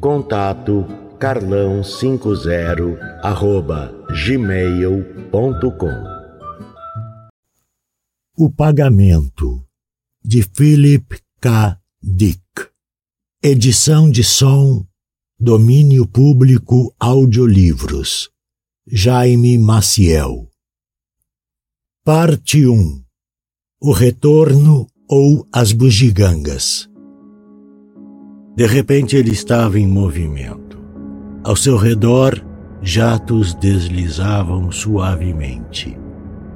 Contato carlão50 arroba gmail.com O Pagamento de Philip K. Dick. Edição de som Domínio Público Audiolivros. Jaime Maciel. Parte 1 O Retorno ou as Bugigangas de repente ele estava em movimento. Ao seu redor, jatos deslizavam suavemente.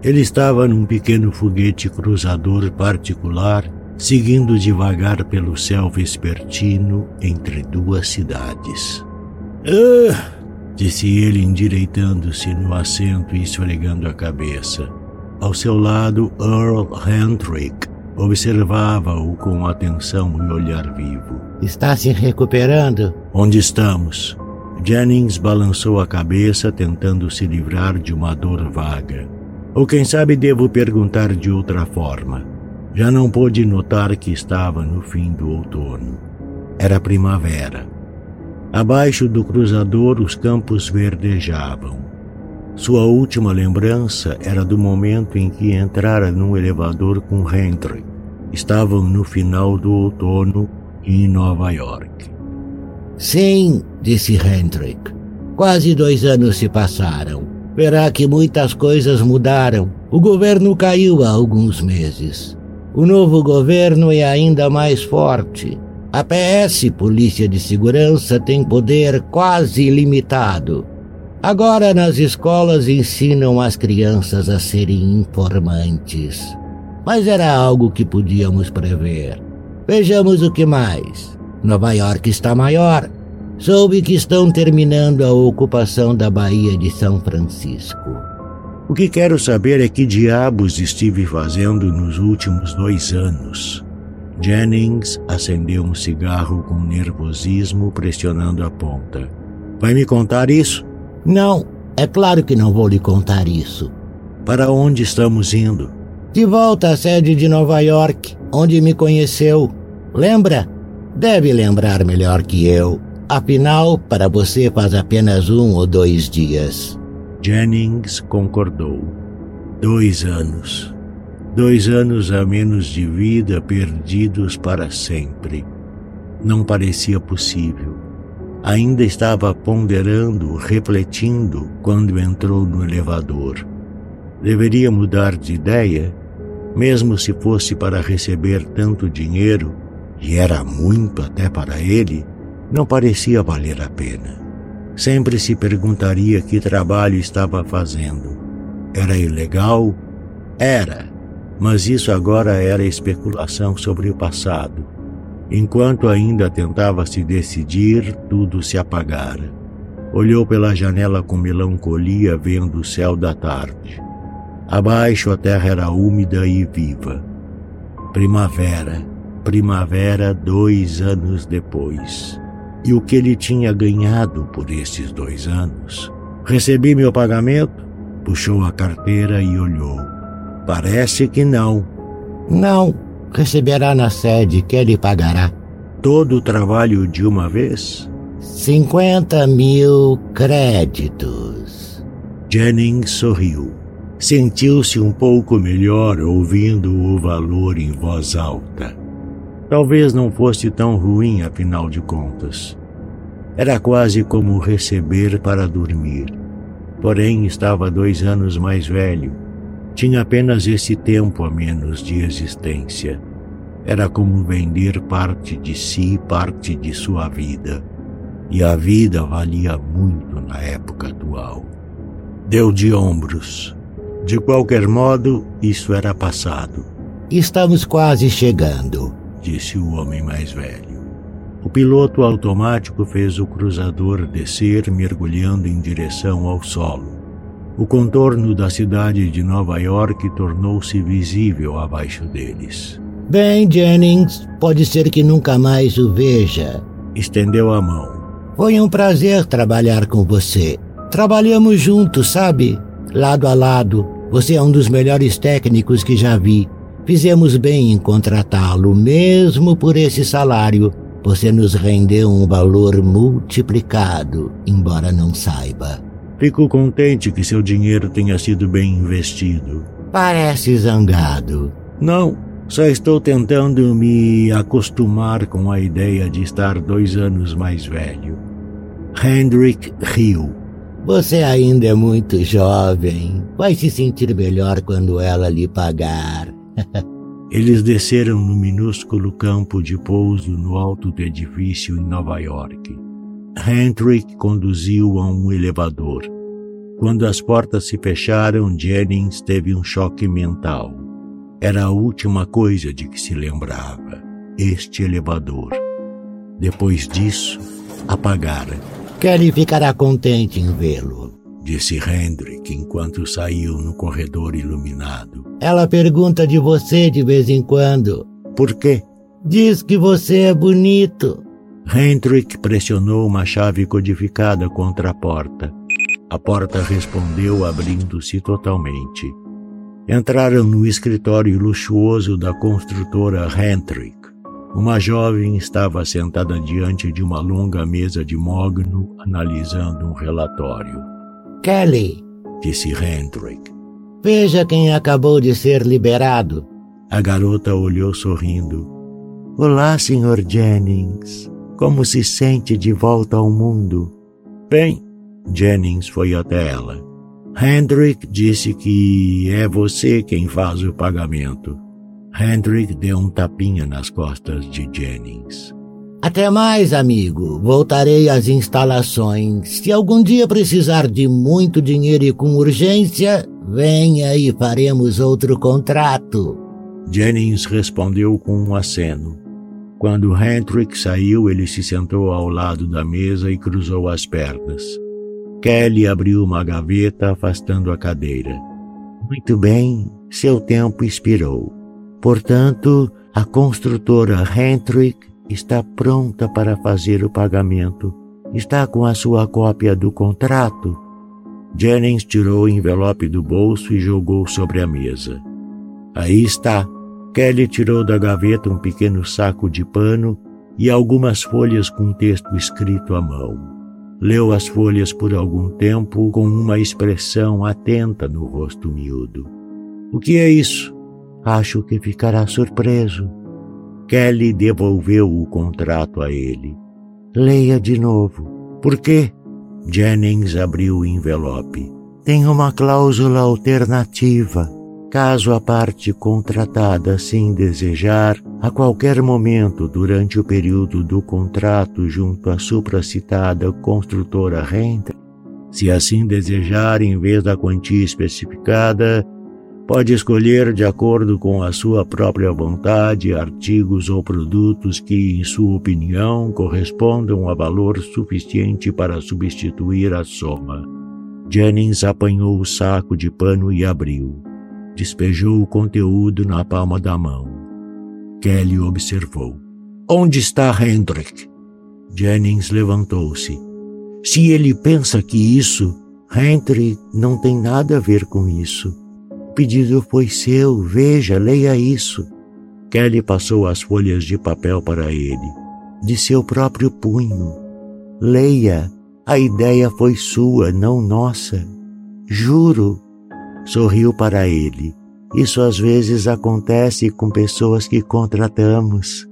Ele estava num pequeno foguete cruzador particular, seguindo devagar pelo céu vespertino entre duas cidades. Ah! disse ele, endireitando-se no assento e esfregando a cabeça. Ao seu lado, Earl Hendrick observava-o com atenção e olhar vivo. Está se recuperando? Onde estamos? Jennings balançou a cabeça, tentando se livrar de uma dor vaga. Ou quem sabe devo perguntar de outra forma. Já não pôde notar que estava no fim do outono. Era primavera. Abaixo do cruzador, os campos verdejavam. Sua última lembrança era do momento em que entrara num elevador com Hendry. Estavam no final do outono em Nova York. Sim, disse Hendrick. Quase dois anos se passaram. Verá que muitas coisas mudaram. O governo caiu há alguns meses. O novo governo é ainda mais forte. A PS, Polícia de Segurança, tem poder quase ilimitado. Agora nas escolas ensinam as crianças a serem informantes. Mas era algo que podíamos prever. Vejamos o que mais. Nova York está maior. Soube que estão terminando a ocupação da Baía de São Francisco. O que quero saber é que diabos estive fazendo nos últimos dois anos. Jennings acendeu um cigarro com nervosismo, pressionando a ponta. Vai me contar isso? Não, é claro que não vou lhe contar isso. Para onde estamos indo? De volta à sede de Nova York, onde me conheceu. Lembra? Deve lembrar melhor que eu. Afinal, para você faz apenas um ou dois dias. Jennings concordou. Dois anos. Dois anos a menos de vida perdidos para sempre. Não parecia possível. Ainda estava ponderando, refletindo, quando entrou no elevador. Deveria mudar de ideia? Mesmo se fosse para receber tanto dinheiro, e era muito até para ele, não parecia valer a pena. Sempre se perguntaria que trabalho estava fazendo. Era ilegal? Era, mas isso agora era especulação sobre o passado. Enquanto ainda tentava se decidir, tudo se apagara. Olhou pela janela com melancolia, vendo o céu da tarde. Abaixo a terra era úmida e viva. Primavera, primavera dois anos depois. E o que ele tinha ganhado por esses dois anos? Recebi meu pagamento? Puxou a carteira e olhou. Parece que não. Não, receberá na sede que ele pagará. Todo o trabalho de uma vez? Cinquenta mil créditos. Jennings sorriu. Sentiu-se um pouco melhor ouvindo o valor em voz alta. Talvez não fosse tão ruim, afinal de contas. Era quase como receber para dormir. Porém, estava dois anos mais velho. Tinha apenas esse tempo a menos de existência. Era como vender parte de si, parte de sua vida. E a vida valia muito na época atual. Deu de ombros. De qualquer modo, isso era passado. Estamos quase chegando, disse o homem mais velho. O piloto automático fez o cruzador descer, mergulhando em direção ao solo. O contorno da cidade de Nova York tornou-se visível abaixo deles. Bem, Jennings, pode ser que nunca mais o veja. Estendeu a mão. Foi um prazer trabalhar com você. Trabalhamos juntos, sabe? Lado a lado. Você é um dos melhores técnicos que já vi. Fizemos bem em contratá-lo, mesmo por esse salário. Você nos rendeu um valor multiplicado, embora não saiba. Fico contente que seu dinheiro tenha sido bem investido. Parece zangado. Não, só estou tentando me acostumar com a ideia de estar dois anos mais velho. Hendrik riu. Você ainda é muito jovem. Vai se sentir melhor quando ela lhe pagar. Eles desceram no minúsculo campo de pouso no alto do edifício em Nova York. Hendrik conduziu a um elevador. Quando as portas se fecharam, Jennings teve um choque mental. Era a última coisa de que se lembrava. Este elevador. Depois disso, apagara. Kelly ficará contente em vê-lo, disse Hendrik enquanto saiu no corredor iluminado. Ela pergunta de você de vez em quando. Por quê? Diz que você é bonito. Hendrik pressionou uma chave codificada contra a porta. A porta respondeu abrindo-se totalmente. Entraram no escritório luxuoso da construtora Hendrik. Uma jovem estava sentada diante de uma longa mesa de mogno, analisando um relatório. Kelly, disse Hendrik. Veja quem acabou de ser liberado. A garota olhou sorrindo. Olá, Sr. Jennings. Como se sente de volta ao mundo? Bem, Jennings foi até ela. Hendrik disse que é você quem faz o pagamento. Hendrik deu um tapinha nas costas de Jennings. Até mais, amigo. Voltarei às instalações. Se algum dia precisar de muito dinheiro e com urgência, venha e faremos outro contrato. Jennings respondeu com um aceno. Quando Hendrik saiu, ele se sentou ao lado da mesa e cruzou as pernas. Kelly abriu uma gaveta, afastando a cadeira. Muito bem, seu tempo expirou. Portanto, a construtora Hendrik está pronta para fazer o pagamento. Está com a sua cópia do contrato? Jennings tirou o envelope do bolso e jogou sobre a mesa. Aí está, Kelly tirou da gaveta um pequeno saco de pano e algumas folhas com texto escrito à mão. Leu as folhas por algum tempo com uma expressão atenta no rosto miúdo. O que é isso? Acho que ficará surpreso. Kelly devolveu o contrato a ele. Leia de novo. Por quê? Jennings abriu o envelope. Tem uma cláusula alternativa caso a parte contratada assim desejar, a qualquer momento durante o período do contrato junto à supracitada construtora renta, se assim desejar, em vez da quantia especificada, pode escolher de acordo com a sua própria vontade artigos ou produtos que, em sua opinião, correspondam a valor suficiente para substituir a soma. Jennings apanhou o saco de pano e abriu. Despejou o conteúdo na palma da mão. Kelly observou. Onde está Hendrik? Jennings levantou-se. Se ele pensa que isso, Hendrik não tem nada a ver com isso. Pedido foi seu, veja, leia isso. Kelly passou as folhas de papel para ele. De seu próprio punho. Leia, a ideia foi sua, não nossa. Juro, sorriu para ele. Isso às vezes acontece com pessoas que contratamos.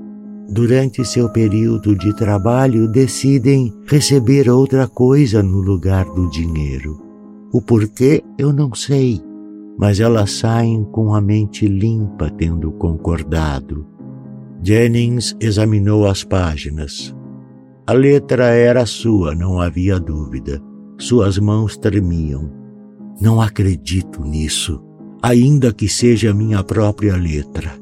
Durante seu período de trabalho, decidem receber outra coisa no lugar do dinheiro. O porquê eu não sei, mas elas saem com a mente limpa, tendo concordado. Jennings examinou as páginas. A letra era sua, não havia dúvida. Suas mãos tremiam. Não acredito nisso, ainda que seja minha própria letra.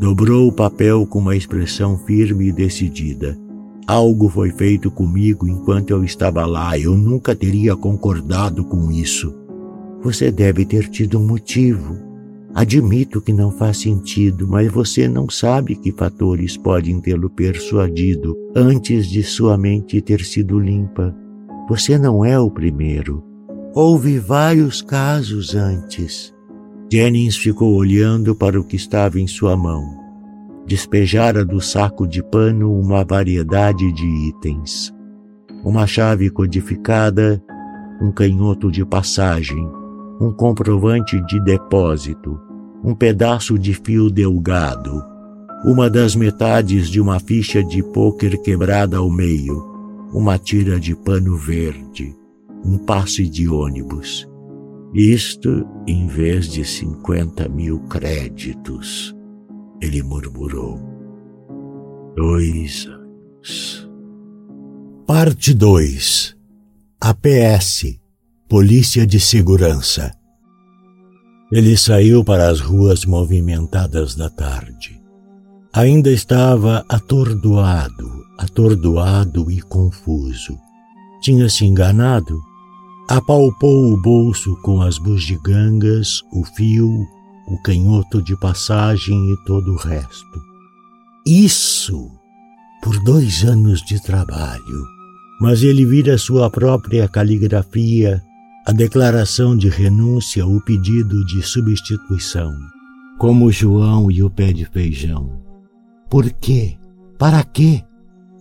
Dobrou o papel com uma expressão firme e decidida. Algo foi feito comigo enquanto eu estava lá. Eu nunca teria concordado com isso. Você deve ter tido um motivo. Admito que não faz sentido, mas você não sabe que fatores podem tê-lo persuadido antes de sua mente ter sido limpa. Você não é o primeiro. Houve vários casos antes. Jennings ficou olhando para o que estava em sua mão. Despejara do saco de pano uma variedade de itens. Uma chave codificada, um canhoto de passagem, um comprovante de depósito, um pedaço de fio delgado, uma das metades de uma ficha de pôquer quebrada ao meio, uma tira de pano verde, um passe de ônibus. Isto em vez de cinquenta mil créditos, ele murmurou. Dois anos. Parte 2 APS Polícia de Segurança Ele saiu para as ruas movimentadas da tarde. Ainda estava atordoado, atordoado e confuso. Tinha se enganado apalpou o bolso com as bugigangas, o fio, o canhoto de passagem e todo o resto. Isso por dois anos de trabalho. Mas ele vira sua própria caligrafia, a declaração de renúncia, o pedido de substituição, como João e o pé de feijão. Por quê? Para quê?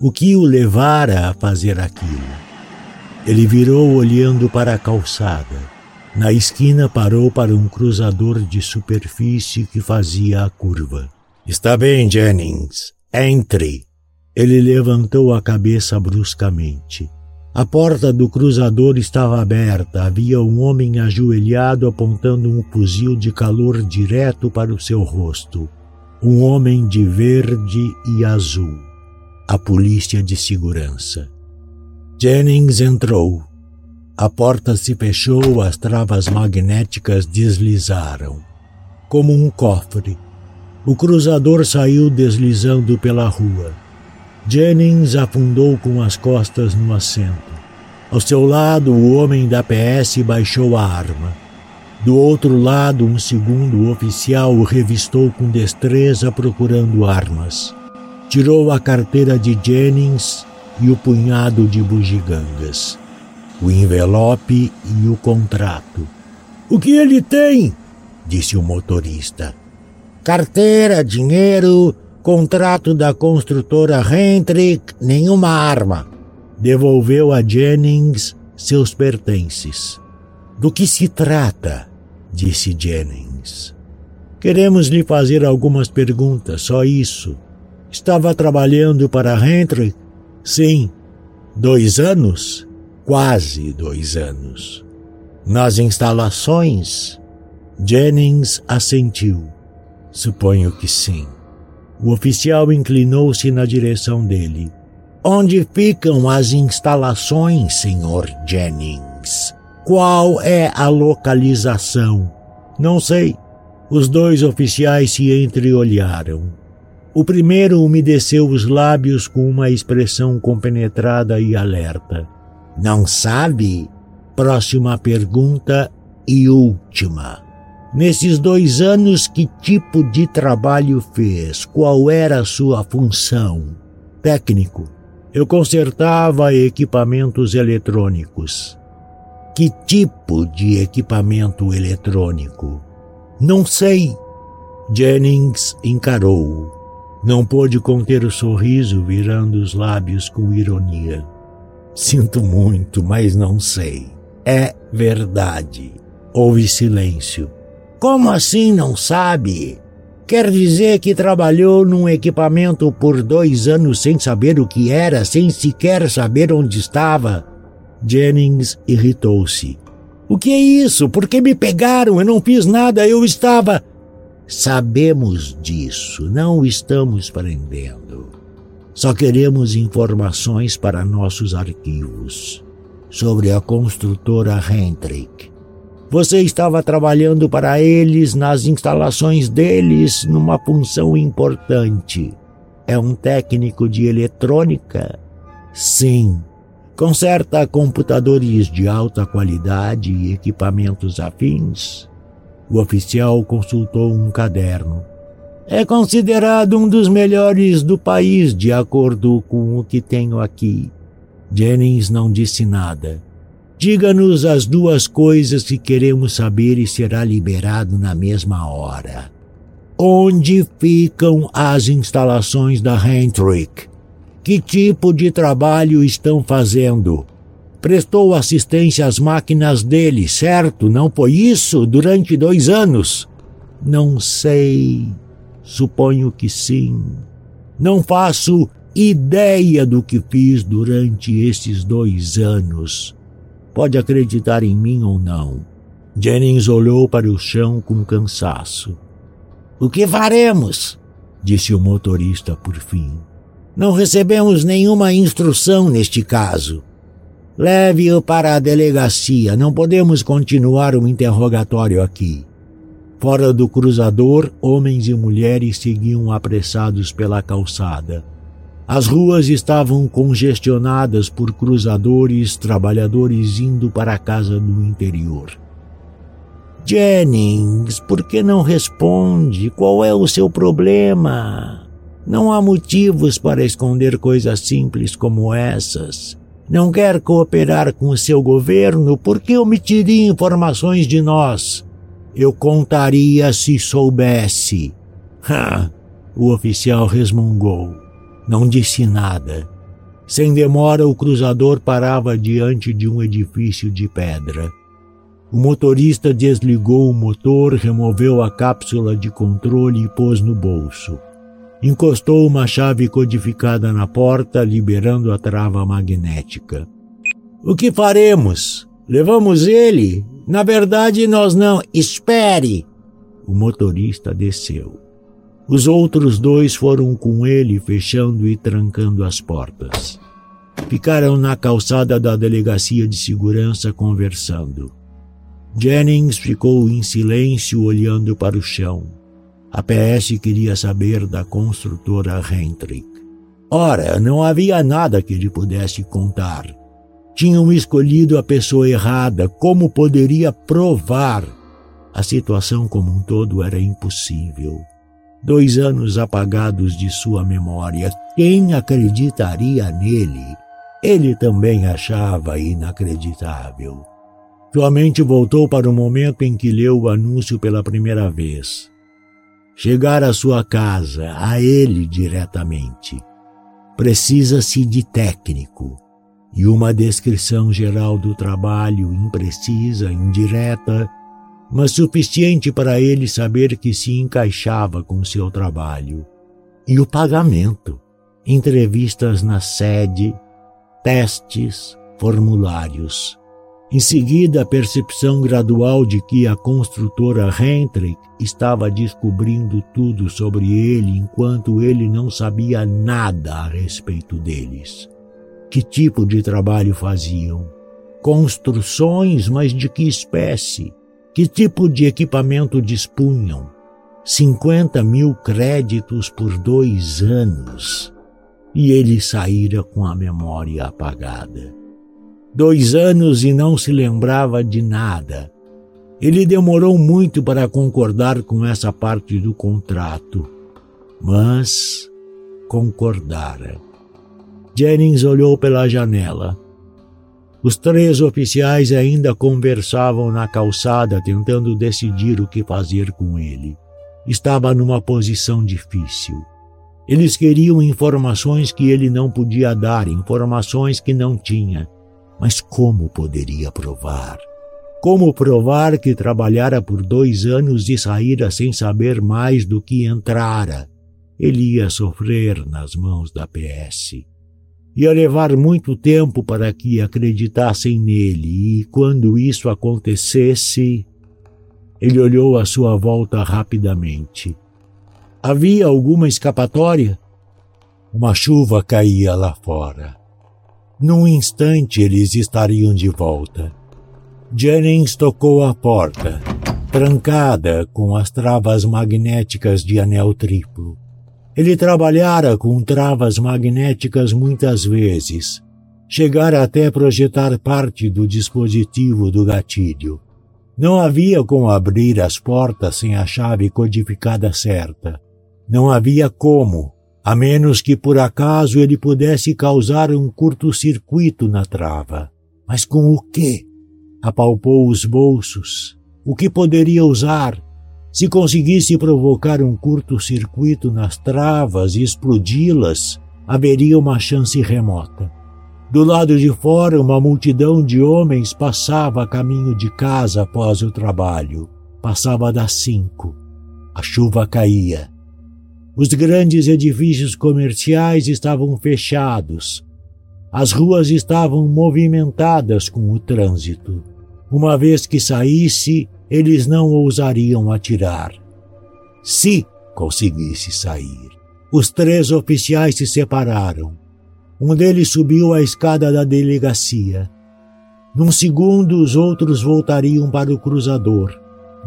O que o levara a fazer aquilo? Ele virou olhando para a calçada. Na esquina parou para um cruzador de superfície que fazia a curva. Está bem, Jennings. Entre. Ele levantou a cabeça bruscamente. A porta do cruzador estava aberta. Havia um homem ajoelhado apontando um fuzil de calor direto para o seu rosto. Um homem de verde e azul. A polícia de segurança. Jennings entrou. A porta se fechou, as travas magnéticas deslizaram. Como um cofre. O cruzador saiu deslizando pela rua. Jennings afundou com as costas no assento. Ao seu lado, o homem da PS baixou a arma. Do outro lado, um segundo oficial o revistou com destreza procurando armas. Tirou a carteira de Jennings e o punhado de bugigangas, o envelope e o contrato. O que ele tem? disse o motorista. Carteira, dinheiro, contrato da construtora Hendrick, nenhuma arma. Devolveu a Jennings seus pertences. Do que se trata? disse Jennings. Queremos lhe fazer algumas perguntas, só isso. Estava trabalhando para Hendrick Sim, dois anos? Quase dois anos. Nas instalações? Jennings assentiu. Suponho que sim. O oficial inclinou-se na direção dele. Onde ficam as instalações, senhor Jennings? Qual é a localização? Não sei. Os dois oficiais se entreolharam. O primeiro umedeceu os lábios com uma expressão compenetrada e alerta. Não sabe? Próxima pergunta e última. Nesses dois anos, que tipo de trabalho fez? Qual era a sua função? Técnico. Eu consertava equipamentos eletrônicos. Que tipo de equipamento eletrônico? Não sei. Jennings encarou. Não pôde conter o sorriso, virando os lábios com ironia. Sinto muito, mas não sei. É verdade. Houve silêncio. Como assim não sabe? Quer dizer que trabalhou num equipamento por dois anos sem saber o que era, sem sequer saber onde estava? Jennings irritou-se. O que é isso? Por que me pegaram? Eu não fiz nada, eu estava. Sabemos disso, não estamos prendendo. Só queremos informações para nossos arquivos sobre a construtora Hendrick. Você estava trabalhando para eles nas instalações deles numa função importante. É um técnico de eletrônica? Sim, Conserta computadores de alta qualidade e equipamentos afins. O oficial consultou um caderno. É considerado um dos melhores do país, de acordo com o que tenho aqui. Jennings não disse nada. Diga-nos as duas coisas que queremos saber e será liberado na mesma hora. Onde ficam as instalações da Hendrick? Que tipo de trabalho estão fazendo? Prestou assistência às máquinas dele, certo? Não foi isso durante dois anos? Não sei. Suponho que sim. Não faço ideia do que fiz durante esses dois anos. Pode acreditar em mim ou não. Jennings olhou para o chão com cansaço. O que faremos? disse o motorista por fim. Não recebemos nenhuma instrução neste caso. Leve-o para a delegacia. Não podemos continuar o interrogatório aqui. Fora do cruzador, homens e mulheres seguiam apressados pela calçada. As ruas estavam congestionadas por cruzadores, trabalhadores indo para a casa do interior. Jennings, por que não responde? Qual é o seu problema? Não há motivos para esconder coisas simples como essas. Não quer cooperar com o seu governo porque omitiria informações de nós. Eu contaria se soubesse. Ha! O oficial resmungou. Não disse nada. Sem demora, o cruzador parava diante de um edifício de pedra. O motorista desligou o motor, removeu a cápsula de controle e pôs no bolso. Encostou uma chave codificada na porta, liberando a trava magnética. O que faremos? Levamos ele? Na verdade, nós não. Espere! O motorista desceu. Os outros dois foram com ele, fechando e trancando as portas. Ficaram na calçada da delegacia de segurança conversando. Jennings ficou em silêncio olhando para o chão. A PS queria saber da construtora Hendrick. Ora, não havia nada que lhe pudesse contar. Tinham escolhido a pessoa errada. Como poderia provar? A situação como um todo era impossível. Dois anos apagados de sua memória. Quem acreditaria nele? Ele também achava inacreditável. Sua mente voltou para o momento em que leu o anúncio pela primeira vez chegar à sua casa, a ele diretamente. Precisa-se de técnico e uma descrição geral do trabalho imprecisa, indireta, mas suficiente para ele saber que se encaixava com seu trabalho. E o pagamento, entrevistas na sede, testes, formulários. Em seguida, a percepção gradual de que a construtora Hendrick estava descobrindo tudo sobre ele enquanto ele não sabia nada a respeito deles. Que tipo de trabalho faziam? Construções, mas de que espécie? Que tipo de equipamento dispunham? 50 mil créditos por dois anos. E ele saíra com a memória apagada dois anos e não se lembrava de nada. Ele demorou muito para concordar com essa parte do contrato, mas concordara. Jennings olhou pela janela. Os três oficiais ainda conversavam na calçada, tentando decidir o que fazer com ele. Estava numa posição difícil. Eles queriam informações que ele não podia dar, informações que não tinha mas como poderia provar? Como provar que trabalhara por dois anos e saíra sem saber mais do que entrara? Ele ia sofrer nas mãos da PS. Ia levar muito tempo para que acreditassem nele, e quando isso acontecesse, ele olhou à sua volta rapidamente. Havia alguma escapatória? Uma chuva caía lá fora. Num instante eles estariam de volta. Jennings tocou a porta, trancada com as travas magnéticas de anel triplo. Ele trabalhara com travas magnéticas muitas vezes. Chegara até projetar parte do dispositivo do gatilho. Não havia como abrir as portas sem a chave codificada certa. Não havia como, a menos que por acaso ele pudesse causar um curto-circuito na trava. Mas com o quê? Apalpou os bolsos. O que poderia usar? Se conseguisse provocar um curto-circuito nas travas e explodi-las, haveria uma chance remota. Do lado de fora, uma multidão de homens passava a caminho de casa após o trabalho. Passava das cinco. A chuva caía. Os grandes edifícios comerciais estavam fechados. As ruas estavam movimentadas com o trânsito. Uma vez que saísse, eles não ousariam atirar. Se conseguisse sair. Os três oficiais se separaram. Um deles subiu a escada da delegacia. Num segundo, os outros voltariam para o cruzador.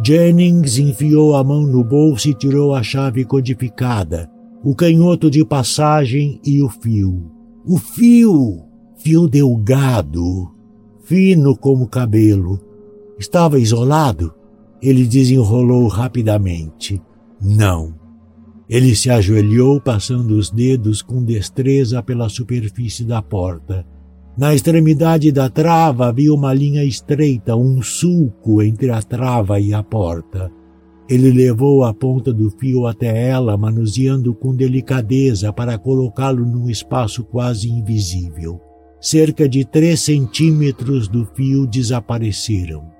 Jennings enfiou a mão no bolso e tirou a chave codificada, o canhoto de passagem e o fio. O fio! Fio delgado, fino como cabelo. Estava isolado? Ele desenrolou rapidamente. Não. Ele se ajoelhou, passando os dedos com destreza pela superfície da porta. Na extremidade da trava havia uma linha estreita, um sulco entre a trava e a porta. Ele levou a ponta do fio até ela, manuseando com delicadeza para colocá-lo num espaço quase invisível. Cerca de três centímetros do fio desapareceram.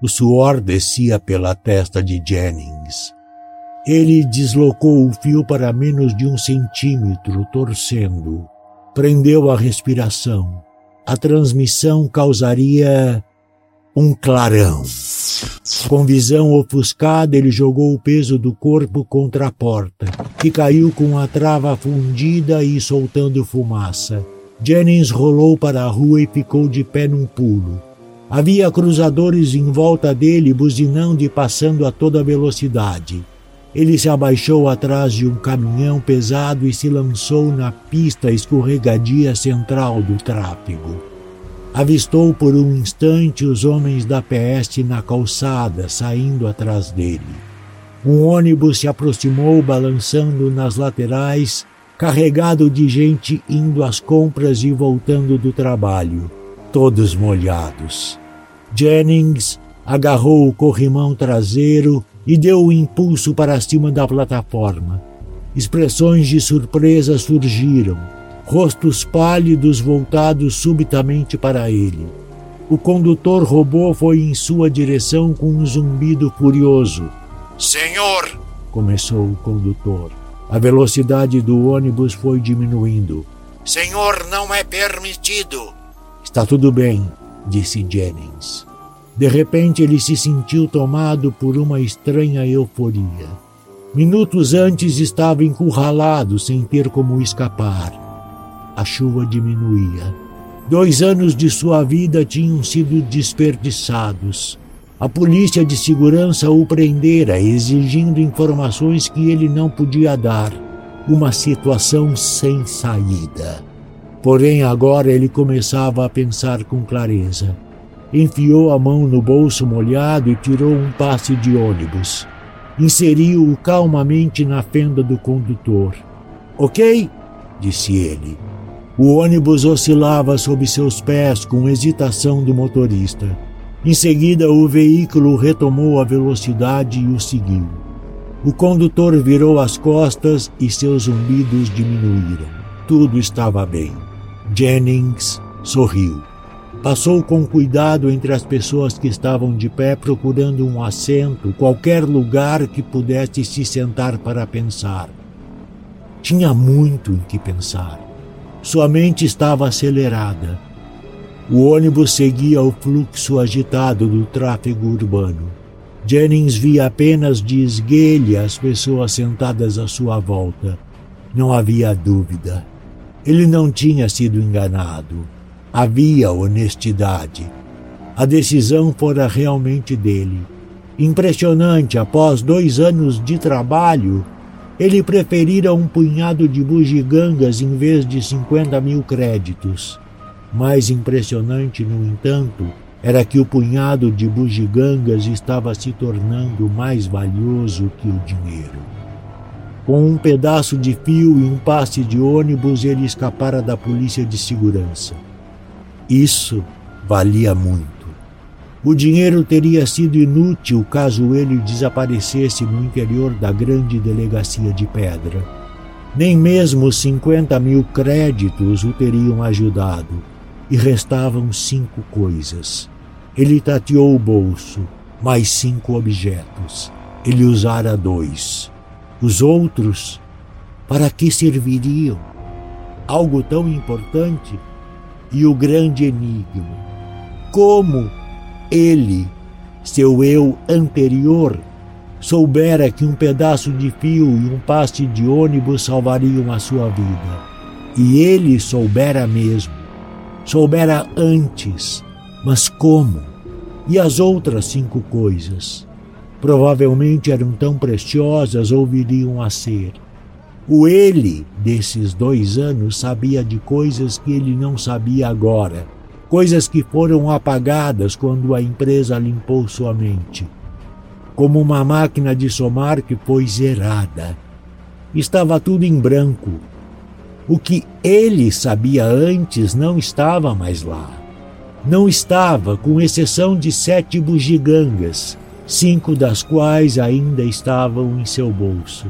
O suor descia pela testa de Jennings. Ele deslocou o fio para menos de um centímetro, torcendo. Prendeu a respiração. A transmissão causaria um clarão. Com visão ofuscada, ele jogou o peso do corpo contra a porta, que caiu com a trava fundida e soltando fumaça. Jennings rolou para a rua e ficou de pé num pulo. Havia cruzadores em volta dele buzinando e passando a toda velocidade. Ele se abaixou atrás de um caminhão pesado e se lançou na pista escorregadia central do tráfego. Avistou por um instante os homens da PS na calçada saindo atrás dele. Um ônibus se aproximou balançando nas laterais carregado de gente indo às compras e voltando do trabalho, todos molhados. Jennings agarrou o corrimão traseiro e deu o um impulso para cima da plataforma. Expressões de surpresa surgiram, rostos pálidos voltados subitamente para ele. O condutor robô foi em sua direção com um zumbido furioso. Senhor! começou o condutor. A velocidade do ônibus foi diminuindo. Senhor, não é permitido. Está tudo bem, disse Jennings. De repente ele se sentiu tomado por uma estranha euforia. Minutos antes estava encurralado sem ter como escapar. A chuva diminuía. Dois anos de sua vida tinham sido desperdiçados. A polícia de segurança o prendera, exigindo informações que ele não podia dar. Uma situação sem saída. Porém, agora ele começava a pensar com clareza. Enfiou a mão no bolso molhado e tirou um passe de ônibus. Inseriu-o calmamente na fenda do condutor. Ok? disse ele. O ônibus oscilava sob seus pés com hesitação do motorista. Em seguida, o veículo retomou a velocidade e o seguiu. O condutor virou as costas e seus zumbidos diminuíram. Tudo estava bem. Jennings sorriu. Passou com cuidado entre as pessoas que estavam de pé procurando um assento, qualquer lugar que pudesse se sentar para pensar. Tinha muito em que pensar. Sua mente estava acelerada. O ônibus seguia o fluxo agitado do tráfego urbano. Jennings via apenas de esguelha as pessoas sentadas à sua volta. Não havia dúvida. Ele não tinha sido enganado. Havia honestidade. A decisão fora realmente dele. Impressionante, após dois anos de trabalho, ele preferira um punhado de bugigangas em vez de 50 mil créditos. Mais impressionante, no entanto, era que o punhado de bugigangas estava se tornando mais valioso que o dinheiro. Com um pedaço de fio e um passe de ônibus, ele escapara da polícia de segurança. Isso valia muito. O dinheiro teria sido inútil caso ele desaparecesse no interior da grande delegacia de pedra. Nem mesmo 50 mil créditos o teriam ajudado e restavam cinco coisas. Ele tateou o bolso, mais cinco objetos. Ele usara dois. Os outros, para que serviriam? Algo tão importante e o grande enigma. Como ele, seu eu anterior, soubera que um pedaço de fio e um passe de ônibus salvariam a sua vida. E ele soubera mesmo soubera antes, mas como? E as outras cinco coisas? Provavelmente eram tão preciosas ou viriam a ser. O ele desses dois anos sabia de coisas que ele não sabia agora, coisas que foram apagadas quando a empresa limpou sua mente. Como uma máquina de somar que foi zerada. Estava tudo em branco, o que ele sabia antes não estava mais lá. Não estava, com exceção de sete bugigangas, cinco das quais ainda estavam em seu bolso.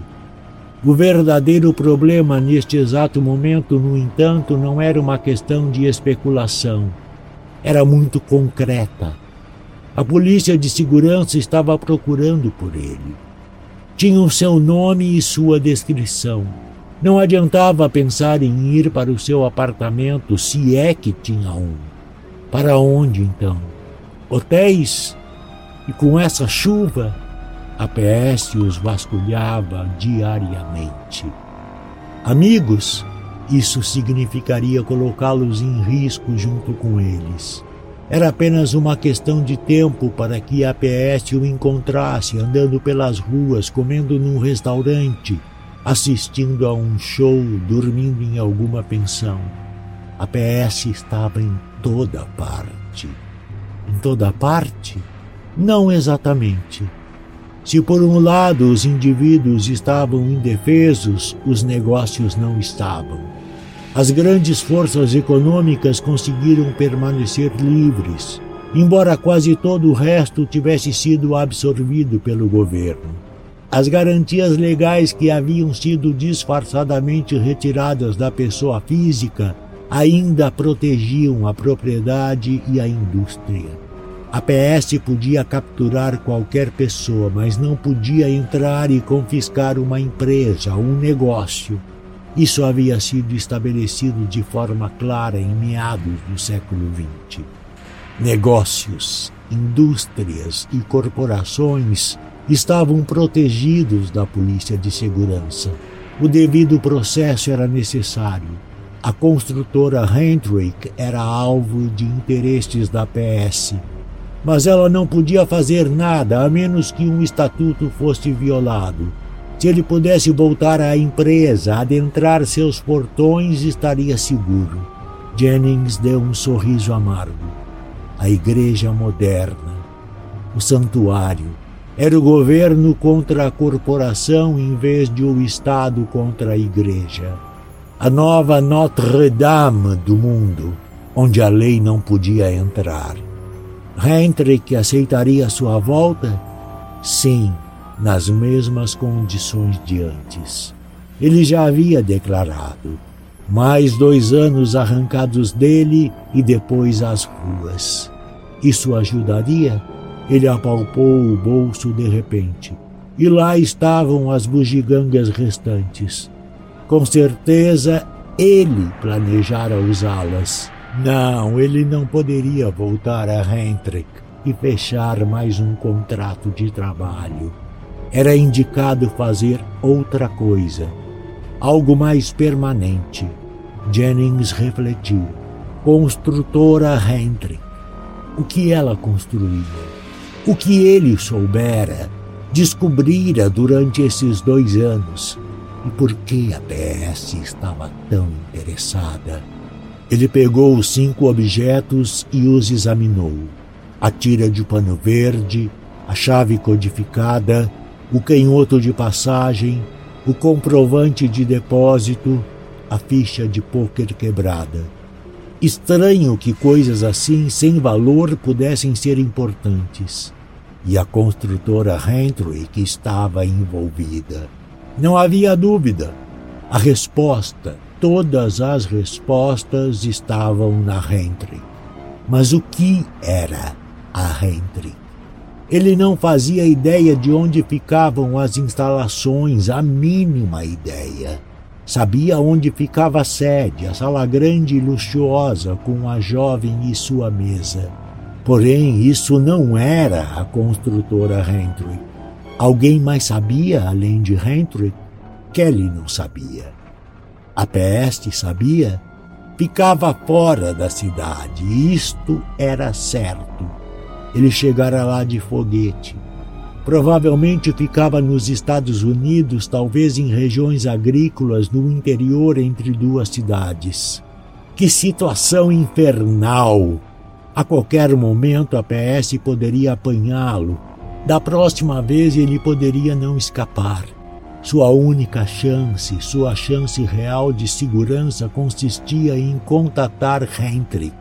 O verdadeiro problema neste exato momento, no entanto, não era uma questão de especulação. Era muito concreta. A polícia de segurança estava procurando por ele. Tinham seu nome e sua descrição. Não adiantava pensar em ir para o seu apartamento, se é que tinha um. Para onde então? Hotéis? E com essa chuva, a PS os vasculhava diariamente. Amigos? Isso significaria colocá-los em risco junto com eles. Era apenas uma questão de tempo para que a PS o encontrasse andando pelas ruas, comendo num restaurante assistindo a um show, dormindo em alguma pensão. A PS estava em toda parte. Em toda parte? Não exatamente. Se por um lado os indivíduos estavam indefesos, os negócios não estavam. As grandes forças econômicas conseguiram permanecer livres, embora quase todo o resto tivesse sido absorvido pelo governo. As garantias legais que haviam sido disfarçadamente retiradas da pessoa física ainda protegiam a propriedade e a indústria. A PS podia capturar qualquer pessoa, mas não podia entrar e confiscar uma empresa, um negócio. Isso havia sido estabelecido de forma clara em meados do século XX. Negócios, indústrias e corporações estavam protegidos da polícia de segurança. O devido processo era necessário. A construtora Hendrick era alvo de interesses da PS, mas ela não podia fazer nada a menos que um estatuto fosse violado. Se ele pudesse voltar à empresa, adentrar seus portões, estaria seguro. Jennings deu um sorriso amargo. A igreja moderna, o santuário, era o governo contra a corporação em vez de o Estado contra a igreja. A nova Notre-Dame do mundo, onde a lei não podia entrar. Hendrik aceitaria sua volta? Sim, nas mesmas condições de antes. Ele já havia declarado. Mais dois anos arrancados dele e depois às ruas. Isso ajudaria? Ele apalpou o bolso de repente. E lá estavam as bugigangas restantes. Com certeza Ele planejara usá-las. Não, ele não poderia voltar a Hendrik e fechar mais um contrato de trabalho. Era indicado fazer outra coisa, algo mais permanente. Jennings refletiu. Construtora Hendrik. O que ela construía? O que ele soubera, descobrira durante esses dois anos? E por que a PS estava tão interessada? Ele pegou os cinco objetos e os examinou. A tira de pano verde, a chave codificada, o canhoto de passagem, o comprovante de depósito, a ficha de pôquer quebrada. Estranho que coisas assim, sem valor, pudessem ser importantes. E a construtora Hendrick estava envolvida. Não havia dúvida. A resposta, todas as respostas estavam na Hendrick. Mas o que era a Hendrick? Ele não fazia ideia de onde ficavam as instalações, a mínima ideia. Sabia onde ficava a sede, a sala grande e luxuosa, com a jovem e sua mesa. Porém, isso não era a construtora Hendrick. Alguém mais sabia além de Hendrick? Kelly não sabia. A peste sabia? Ficava fora da cidade, isto era certo. Ele chegara lá de foguete. Provavelmente ficava nos Estados Unidos, talvez em regiões agrícolas no interior entre duas cidades. Que situação infernal! A qualquer momento a PS poderia apanhá-lo. Da próxima vez ele poderia não escapar. Sua única chance, sua chance real de segurança consistia em contatar Hendrik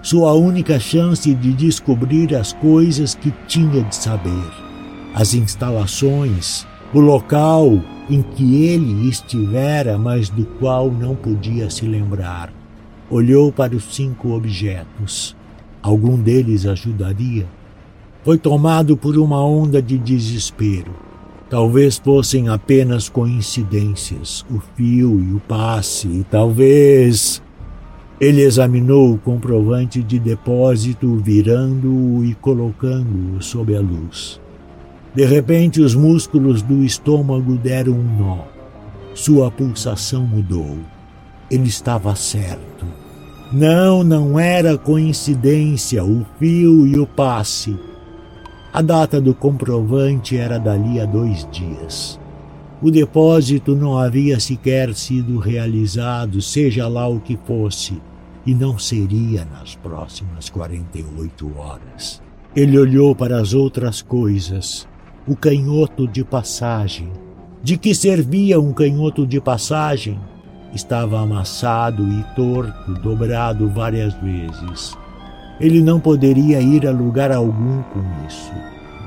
sua única chance de descobrir as coisas que tinha de saber, as instalações, o local em que ele estivera, mas do qual não podia se lembrar. Olhou para os cinco objetos. Algum deles ajudaria? Foi tomado por uma onda de desespero. Talvez fossem apenas coincidências, o fio e o passe, e talvez ele examinou o comprovante de depósito, virando-o e colocando-o sob a luz. De repente, os músculos do estômago deram um nó. Sua pulsação mudou. Ele estava certo. Não, não era coincidência o fio e o passe. A data do comprovante era dali a dois dias. O depósito não havia sequer sido realizado, seja lá o que fosse e não seria nas próximas 48 horas. Ele olhou para as outras coisas. O canhoto de passagem. De que servia um canhoto de passagem? Estava amassado e torto, dobrado várias vezes. Ele não poderia ir a lugar algum com isso.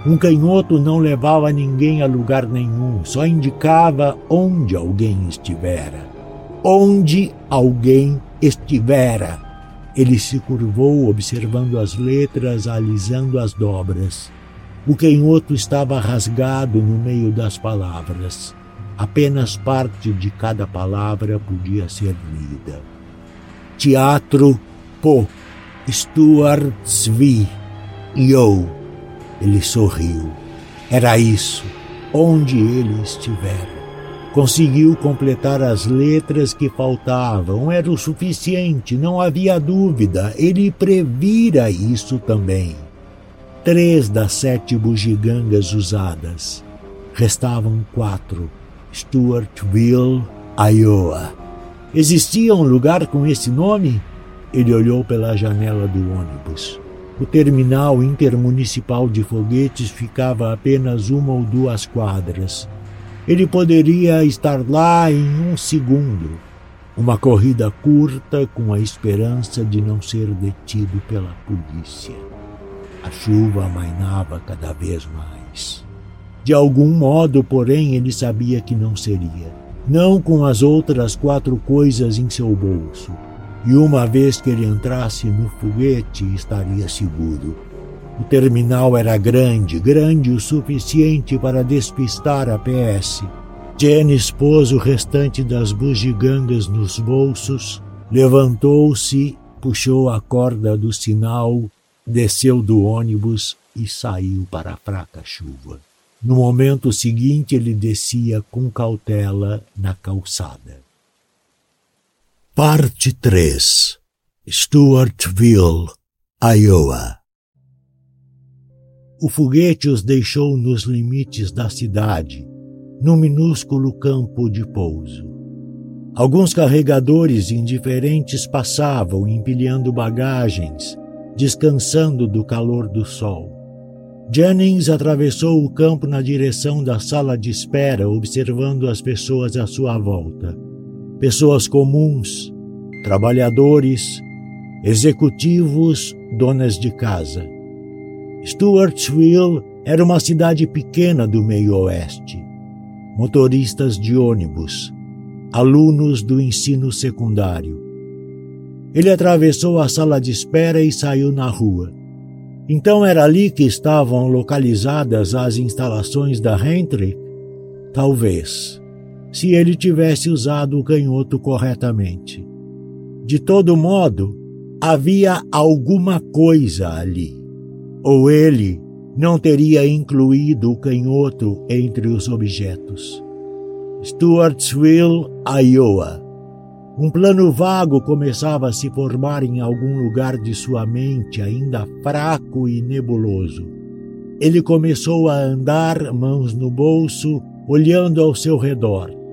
Um canhoto não levava ninguém a lugar nenhum, só indicava onde alguém estivera. Onde alguém estivera. Ele se curvou, observando as letras, alisando as dobras. O canhoto estava rasgado no meio das palavras. Apenas parte de cada palavra podia ser lida. Teatro Po, Stuart Yo. Ele sorriu. Era isso, onde ele estivera. Conseguiu completar as letras que faltavam. Era o suficiente, não havia dúvida. Ele previra isso também. Três das sete bugigangas usadas. Restavam quatro. Stuartville, Iowa. Existia um lugar com esse nome? Ele olhou pela janela do ônibus. O terminal intermunicipal de foguetes ficava a apenas uma ou duas quadras. Ele poderia estar lá em um segundo. Uma corrida curta com a esperança de não ser detido pela polícia. A chuva amainava cada vez mais. De algum modo, porém, ele sabia que não seria. Não com as outras quatro coisas em seu bolso. E uma vez que ele entrasse no foguete, estaria seguro. O terminal era grande, grande o suficiente para despistar a PS. Janice pôs o restante das bugigangas nos bolsos, levantou-se, puxou a corda do sinal, desceu do ônibus e saiu para a fraca chuva. No momento seguinte, ele descia com cautela na calçada. Parte 3 Stuartville, Iowa O foguete os deixou nos limites da cidade, num minúsculo campo de pouso. Alguns carregadores indiferentes passavam empilhando bagagens, descansando do calor do sol. Jennings atravessou o campo na direção da sala de espera, observando as pessoas à sua volta. Pessoas comuns, trabalhadores, executivos, donas de casa. Stuartsville era uma cidade pequena do meio-oeste. Motoristas de ônibus, alunos do ensino secundário. Ele atravessou a sala de espera e saiu na rua. Então era ali que estavam localizadas as instalações da Hendrick? Talvez, se ele tivesse usado o canhoto corretamente. De todo modo, havia alguma coisa ali. Ou ele não teria incluído o canhoto entre os objetos. Stuartsville, Iowa. Um plano vago começava a se formar em algum lugar de sua mente, ainda fraco e nebuloso. Ele começou a andar, mãos no bolso, olhando ao seu redor.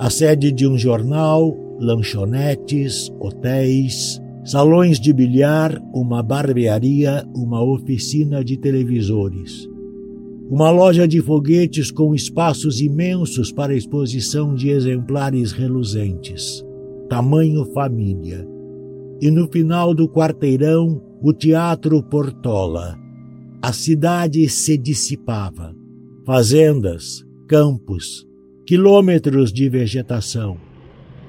A sede de um jornal, lanchonetes, hotéis, salões de bilhar, uma barbearia, uma oficina de televisores. Uma loja de foguetes com espaços imensos para exposição de exemplares reluzentes tamanho família. E no final do quarteirão, o Teatro Portola. A cidade se dissipava. Fazendas, campos, quilômetros de vegetação.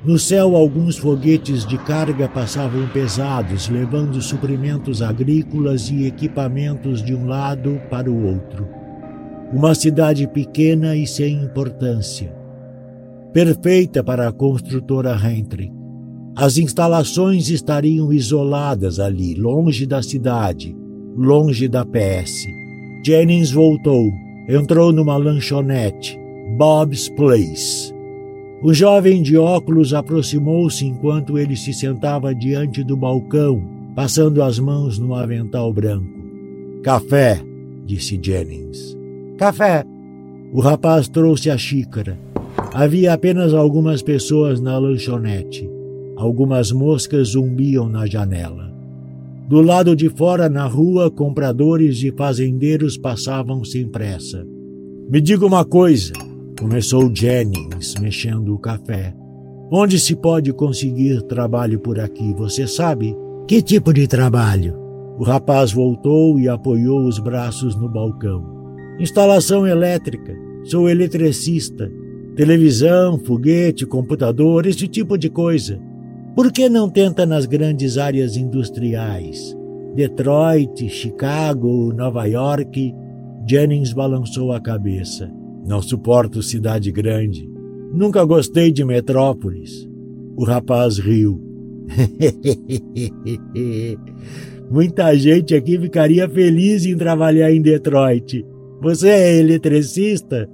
No céu, alguns foguetes de carga passavam pesados, levando suprimentos agrícolas e equipamentos de um lado para o outro. Uma cidade pequena e sem importância perfeita para a construtora Hendrick. As instalações estariam isoladas ali, longe da cidade, longe da PS. Jennings voltou, entrou numa lanchonete, Bob's Place. O jovem de óculos aproximou-se enquanto ele se sentava diante do balcão, passando as mãos no avental branco. Café, disse Jennings. Café. O rapaz trouxe a xícara. Havia apenas algumas pessoas na lanchonete. Algumas moscas zumbiam na janela. Do lado de fora, na rua, compradores e fazendeiros passavam sem pressa. Me diga uma coisa, começou Jennings, mexendo o café. Onde se pode conseguir trabalho por aqui, você sabe? Que tipo de trabalho? O rapaz voltou e apoiou os braços no balcão. Instalação elétrica. Sou eletricista. Televisão, foguete, computador, esse tipo de coisa. Por que não tenta nas grandes áreas industriais? Detroit, Chicago, Nova York. Jennings balançou a cabeça. Não suporto cidade grande. Nunca gostei de metrópolis. O rapaz riu. Muita gente aqui ficaria feliz em trabalhar em Detroit. Você é eletricista?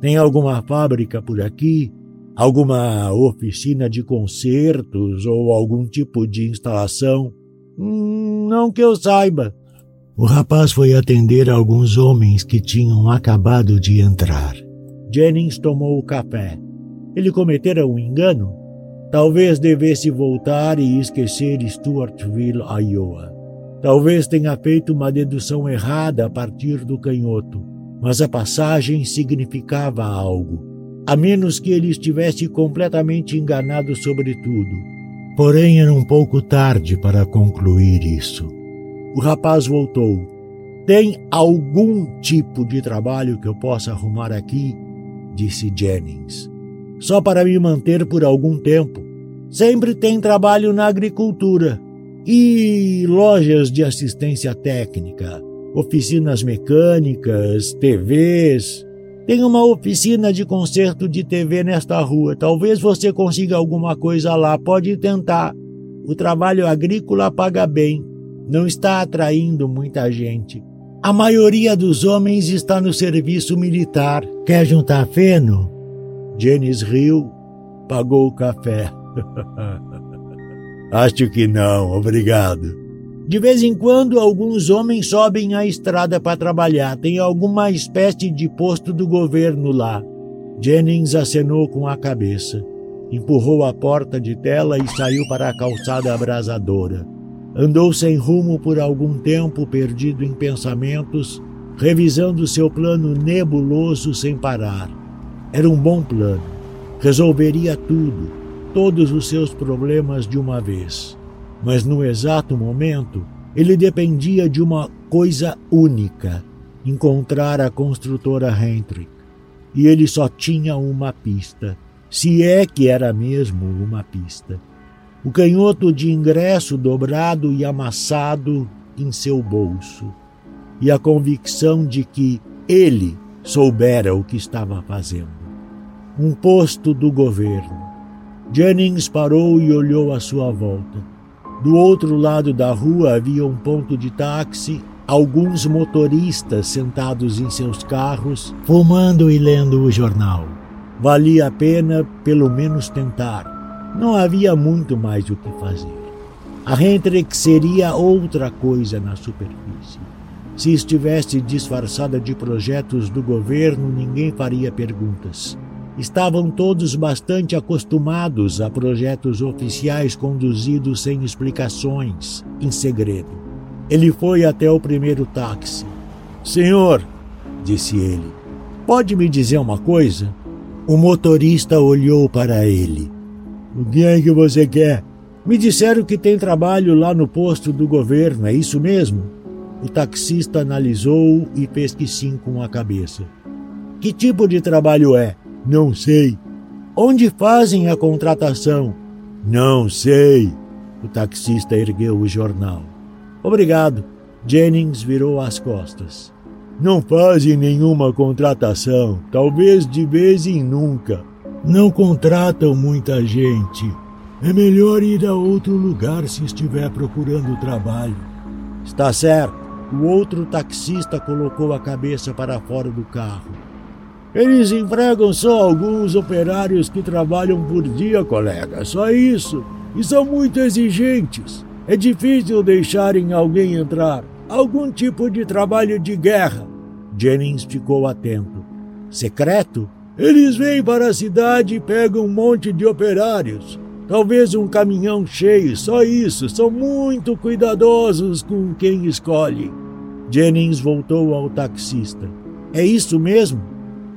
Tem alguma fábrica por aqui? Alguma oficina de concertos ou algum tipo de instalação? Hum, não que eu saiba. O rapaz foi atender alguns homens que tinham acabado de entrar. Jennings tomou o café. Ele cometera um engano? Talvez devesse voltar e esquecer Stuartville, Iowa. Talvez tenha feito uma dedução errada a partir do canhoto mas a passagem significava algo, a menos que ele estivesse completamente enganado sobre tudo. Porém, era um pouco tarde para concluir isso. O rapaz voltou. Tem algum tipo de trabalho que eu possa arrumar aqui? disse Jennings. Só para me manter por algum tempo. Sempre tem trabalho na agricultura e lojas de assistência técnica oficinas mecânicas, TVs. Tem uma oficina de conserto de TV nesta rua. Talvez você consiga alguma coisa lá. Pode tentar. O trabalho agrícola paga bem. Não está atraindo muita gente. A maioria dos homens está no serviço militar. Quer juntar feno? Janice riu, pagou o café. Acho que não, obrigado. De vez em quando, alguns homens sobem a estrada para trabalhar. Tem alguma espécie de posto do governo lá. Jennings acenou com a cabeça. Empurrou a porta de tela e saiu para a calçada abrasadora. Andou sem rumo por algum tempo, perdido em pensamentos, revisando seu plano nebuloso sem parar. Era um bom plano. Resolveria tudo, todos os seus problemas de uma vez mas no exato momento ele dependia de uma coisa única: encontrar a construtora Hendrick. E ele só tinha uma pista, se é que era mesmo uma pista. O canhoto de ingresso dobrado e amassado em seu bolso, e a convicção de que ele soubera o que estava fazendo. Um posto do governo. Jennings parou e olhou à sua volta. Do outro lado da rua havia um ponto de táxi, alguns motoristas sentados em seus carros, fumando e lendo o jornal. Valia a pena pelo menos tentar. Não havia muito mais o que fazer. A Hendrick seria outra coisa na superfície. Se estivesse disfarçada de projetos do governo, ninguém faria perguntas. Estavam todos bastante acostumados a projetos oficiais conduzidos sem explicações, em segredo. Ele foi até o primeiro táxi. Senhor, disse ele, pode me dizer uma coisa? O motorista olhou para ele. O que é que você quer? Me disseram que tem trabalho lá no posto do governo, é isso mesmo? O taxista analisou e fez que sim com a cabeça. Que tipo de trabalho é? Não sei. Onde fazem a contratação? Não sei. O taxista ergueu o jornal. Obrigado. Jennings virou as costas. Não fazem nenhuma contratação, talvez de vez em nunca. Não contratam muita gente. É melhor ir a outro lugar se estiver procurando trabalho. Está certo. O outro taxista colocou a cabeça para fora do carro. Eles empregam só alguns operários que trabalham por dia, colega, só isso. E são muito exigentes. É difícil deixarem alguém entrar. Algum tipo de trabalho de guerra. Jennings ficou atento. Secreto? Eles vêm para a cidade e pegam um monte de operários. Talvez um caminhão cheio, só isso. São muito cuidadosos com quem escolhe. Jennings voltou ao taxista. É isso mesmo?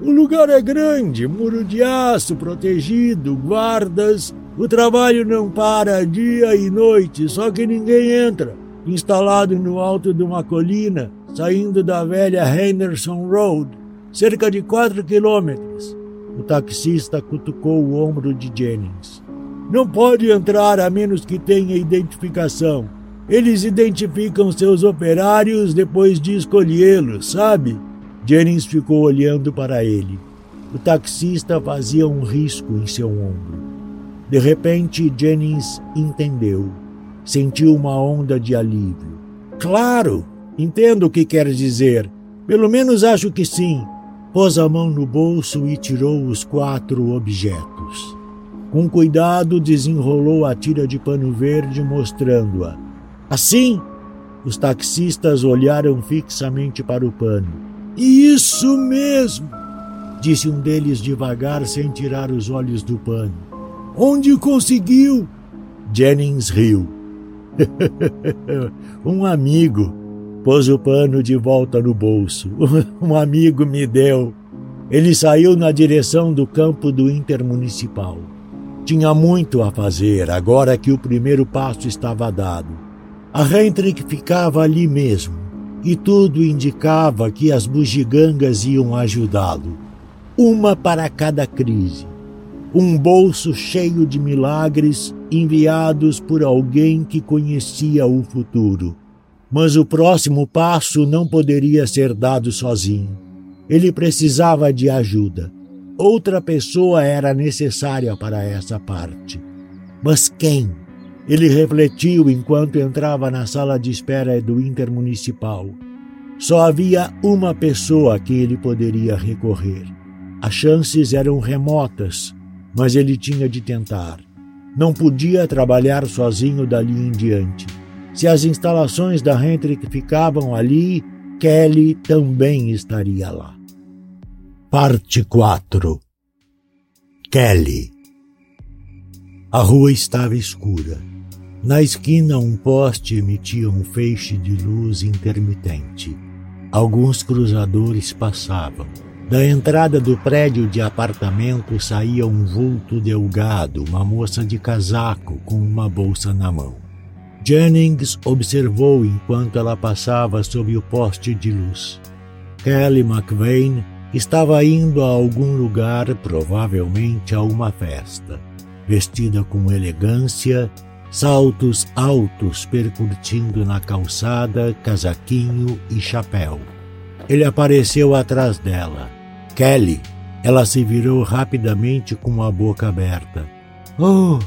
O lugar é grande, muro de aço protegido, guardas. O trabalho não para dia e noite, só que ninguém entra. Instalado no alto de uma colina, saindo da velha Henderson Road, cerca de quatro quilômetros. O taxista cutucou o ombro de Jennings. Não pode entrar a menos que tenha identificação. Eles identificam seus operários depois de escolhê-los, sabe? Jennings ficou olhando para ele. O taxista fazia um risco em seu ombro. De repente, Jennings entendeu. Sentiu uma onda de alívio. Claro, entendo o que quer dizer. Pelo menos acho que sim. Pôs a mão no bolso e tirou os quatro objetos. Com cuidado, desenrolou a tira de pano verde, mostrando-a. Assim, os taxistas olharam fixamente para o pano. Isso mesmo, disse um deles devagar, sem tirar os olhos do pano. Onde conseguiu? Jennings riu. um amigo pôs o pano de volta no bolso. um amigo me deu. Ele saiu na direção do campo do Intermunicipal. Tinha muito a fazer agora que o primeiro passo estava dado. A Hendrick ficava ali mesmo, e tudo indicava que as bugigangas iam ajudá-lo. Uma para cada crise. Um bolso cheio de milagres enviados por alguém que conhecia o futuro. Mas o próximo passo não poderia ser dado sozinho. Ele precisava de ajuda. Outra pessoa era necessária para essa parte. Mas quem? Ele refletiu enquanto entrava na sala de espera do Intermunicipal. Só havia uma pessoa a que ele poderia recorrer. As chances eram remotas, mas ele tinha de tentar. Não podia trabalhar sozinho dali em diante. Se as instalações da Hendrick ficavam ali, Kelly também estaria lá. Parte 4 Kelly A rua estava escura. Na esquina, um poste emitia um feixe de luz intermitente. Alguns cruzadores passavam. Da entrada do prédio de apartamento saía um vulto delgado, uma moça de casaco com uma bolsa na mão. Jennings observou enquanto ela passava sob o poste de luz. Kelly McVeigh estava indo a algum lugar, provavelmente a uma festa. Vestida com elegância, saltos altos percutindo na calçada, casaquinho e chapéu. Ele apareceu atrás dela. Kelly. Ela se virou rapidamente com a boca aberta. Oh!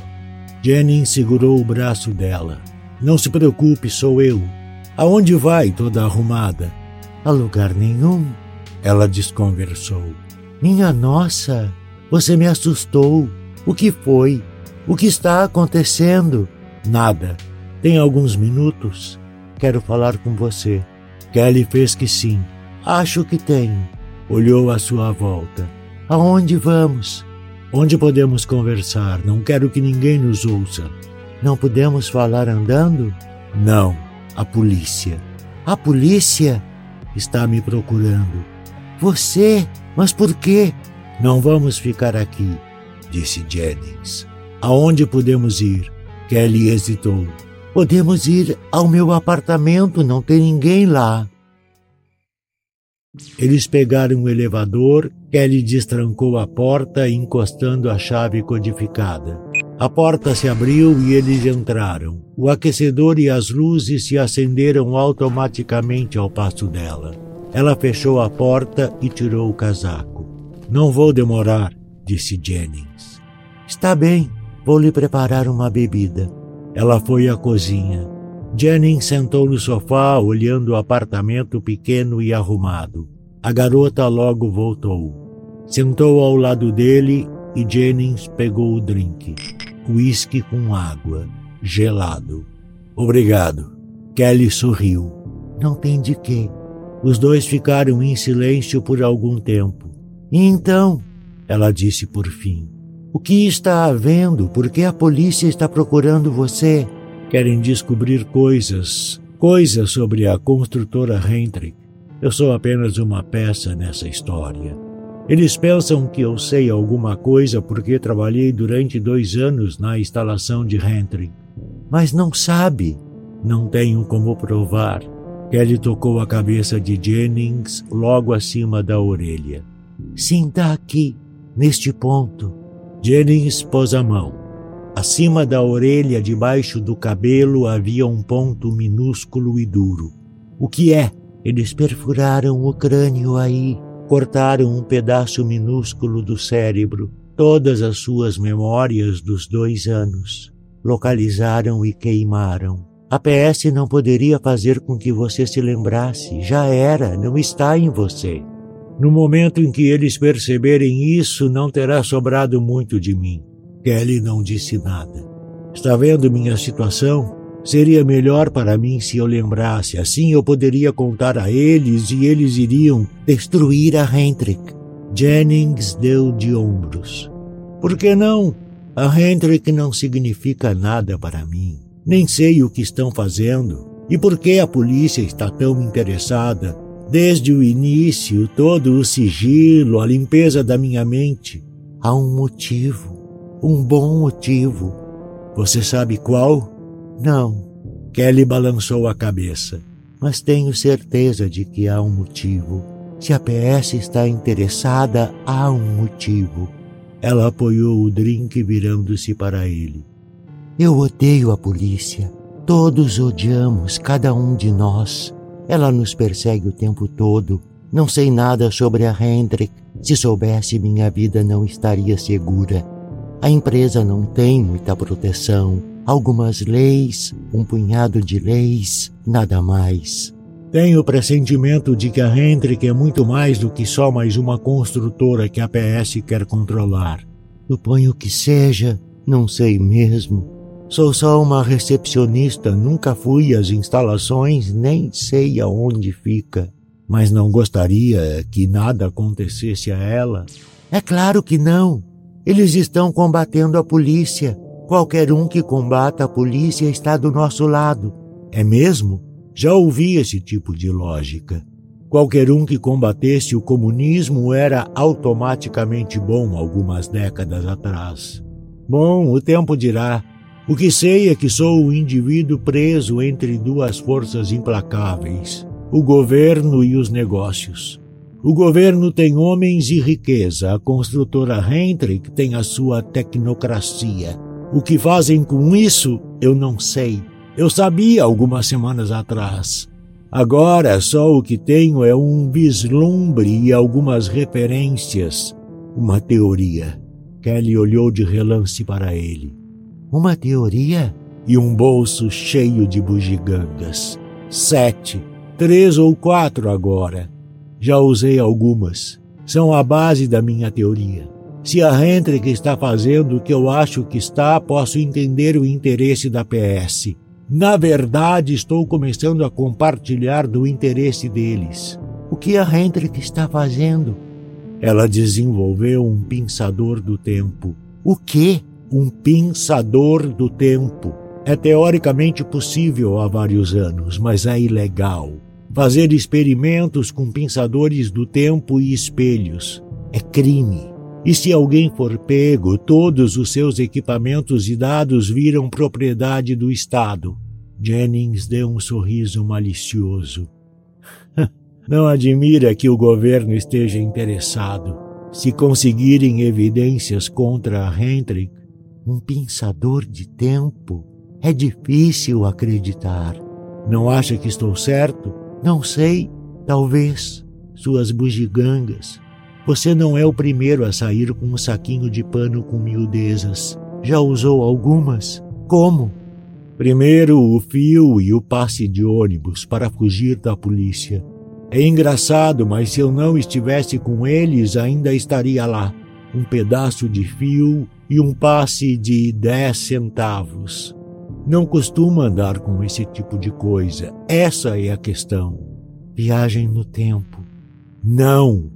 Jennings segurou o braço dela. Não se preocupe, sou eu. Aonde vai toda arrumada? A lugar nenhum. Ela desconversou. Minha nossa, você me assustou. O que foi? O que está acontecendo? Nada. Tem alguns minutos? Quero falar com você. Kelly fez que sim. Acho que tenho. Olhou à sua volta. Aonde vamos? Onde podemos conversar? Não quero que ninguém nos ouça. Não podemos falar andando? Não. A polícia. A polícia está me procurando. Você? Mas por quê? Não vamos ficar aqui, disse Jennings. Aonde podemos ir? Kelly hesitou. Podemos ir ao meu apartamento, não tem ninguém lá. Eles pegaram o elevador, Kelly destrancou a porta, encostando a chave codificada. A porta se abriu e eles entraram. O aquecedor e as luzes se acenderam automaticamente ao passo dela. Ela fechou a porta e tirou o casaco. Não vou demorar, disse Jennings. Está bem, vou lhe preparar uma bebida. Ela foi à cozinha. Jennings sentou no sofá, olhando o apartamento pequeno e arrumado. A garota logo voltou. Sentou ao lado dele e Jennings pegou o drink. Whisky com água, gelado. Obrigado. Kelly sorriu. Não tem de quê. Os dois ficaram em silêncio por algum tempo. E então, ela disse por fim, o que está havendo? Por que a polícia está procurando você? Querem descobrir coisas, coisas sobre a construtora Hendrick. Eu sou apenas uma peça nessa história. Eles pensam que eu sei alguma coisa porque trabalhei durante dois anos na instalação de Hendrick. Mas não sabe. Não tenho como provar. Kelly tocou a cabeça de Jennings logo acima da orelha. Sinta aqui, neste ponto. Jennings pôs a mão. Acima da orelha, debaixo do cabelo, havia um ponto minúsculo e duro. O que é? Eles perfuraram o crânio aí, cortaram um pedaço minúsculo do cérebro, todas as suas memórias dos dois anos. Localizaram e queimaram. A PS não poderia fazer com que você se lembrasse. Já era, não está em você. No momento em que eles perceberem isso, não terá sobrado muito de mim. Kelly não disse nada. Está vendo minha situação? Seria melhor para mim se eu lembrasse, assim eu poderia contar a eles e eles iriam destruir a Hendrick. Jennings deu de ombros. Por que não? A Hendrick não significa nada para mim. Nem sei o que estão fazendo. E por que a polícia está tão interessada? Desde o início, todo o sigilo, a limpeza da minha mente. Há um motivo um bom motivo. Você sabe qual? Não. Kelly balançou a cabeça. Mas tenho certeza de que há um motivo. Se a PS está interessada, há um motivo. Ela apoiou o drink virando-se para ele. Eu odeio a polícia. Todos odiamos, cada um de nós. Ela nos persegue o tempo todo. Não sei nada sobre a Hendrik. Se soubesse, minha vida não estaria segura. A empresa não tem muita proteção. Algumas leis, um punhado de leis, nada mais. Tenho o pressentimento de que a Hendrik é muito mais do que só mais uma construtora que a PS quer controlar. Suponho que seja, não sei mesmo. Sou só uma recepcionista, nunca fui às instalações, nem sei aonde fica. Mas não gostaria que nada acontecesse a ela? É claro que não. Eles estão combatendo a polícia. Qualquer um que combata a polícia está do nosso lado. É mesmo? Já ouvi esse tipo de lógica. Qualquer um que combatesse o comunismo era automaticamente bom algumas décadas atrás. Bom, o tempo dirá. O que sei é que sou um indivíduo preso entre duas forças implacáveis o governo e os negócios. O governo tem homens e riqueza, a construtora Hendrik tem a sua tecnocracia. O que fazem com isso, eu não sei. Eu sabia algumas semanas atrás. Agora só o que tenho é um vislumbre e algumas referências, uma teoria. Kelly olhou de relance para ele. Uma teoria? E um bolso cheio de bugigangas. Sete Três ou quatro agora. Já usei algumas. São a base da minha teoria. Se a Hendrick está fazendo o que eu acho que está, posso entender o interesse da PS. Na verdade, estou começando a compartilhar do interesse deles. O que a Hendrick está fazendo? Ela desenvolveu um pinçador do tempo. O quê? Um pinçador do tempo. É teoricamente possível há vários anos, mas é ilegal fazer experimentos com pensadores do tempo e espelhos. É crime. E se alguém for pego, todos os seus equipamentos e dados viram propriedade do Estado. Jennings deu um sorriso malicioso. Não admira que o governo esteja interessado. Se conseguirem evidências contra Hendrick, um pensador de tempo, é difícil acreditar. Não acha que estou certo? Não sei, talvez, suas bugigangas. Você não é o primeiro a sair com um saquinho de pano com miudezas. Já usou algumas? Como? Primeiro o fio e o passe de ônibus para fugir da polícia. É engraçado, mas se eu não estivesse com eles, ainda estaria lá. Um pedaço de fio e um passe de dez centavos. Não costumo andar com esse tipo de coisa. Essa é a questão. Viagem no tempo. Não.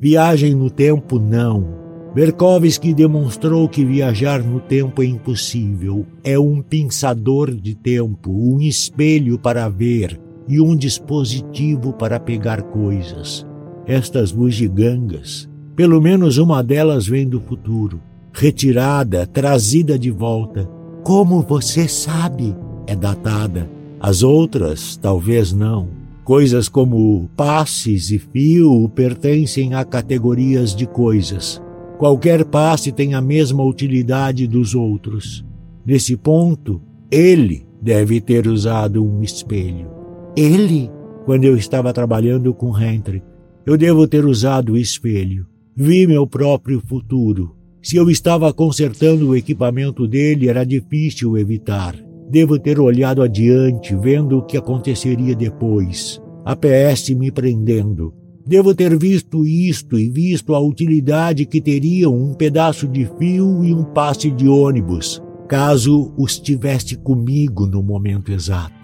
Viagem no tempo, não. Berkovsky demonstrou que viajar no tempo é impossível. É um pensador de tempo, um espelho para ver e um dispositivo para pegar coisas. Estas bugigangas, pelo menos uma delas vem do futuro, retirada, trazida de volta como você sabe? É datada. As outras, talvez não. Coisas como passes e fio pertencem a categorias de coisas. Qualquer passe tem a mesma utilidade dos outros. Nesse ponto, ele deve ter usado um espelho. Ele? Quando eu estava trabalhando com Hendrik, eu devo ter usado o espelho. Vi meu próprio futuro se eu estava consertando o equipamento dele, era difícil evitar. Devo ter olhado adiante, vendo o que aconteceria depois. A PS me prendendo. Devo ter visto isto e visto a utilidade que teriam um pedaço de fio e um passe de ônibus, caso os tivesse comigo no momento exato.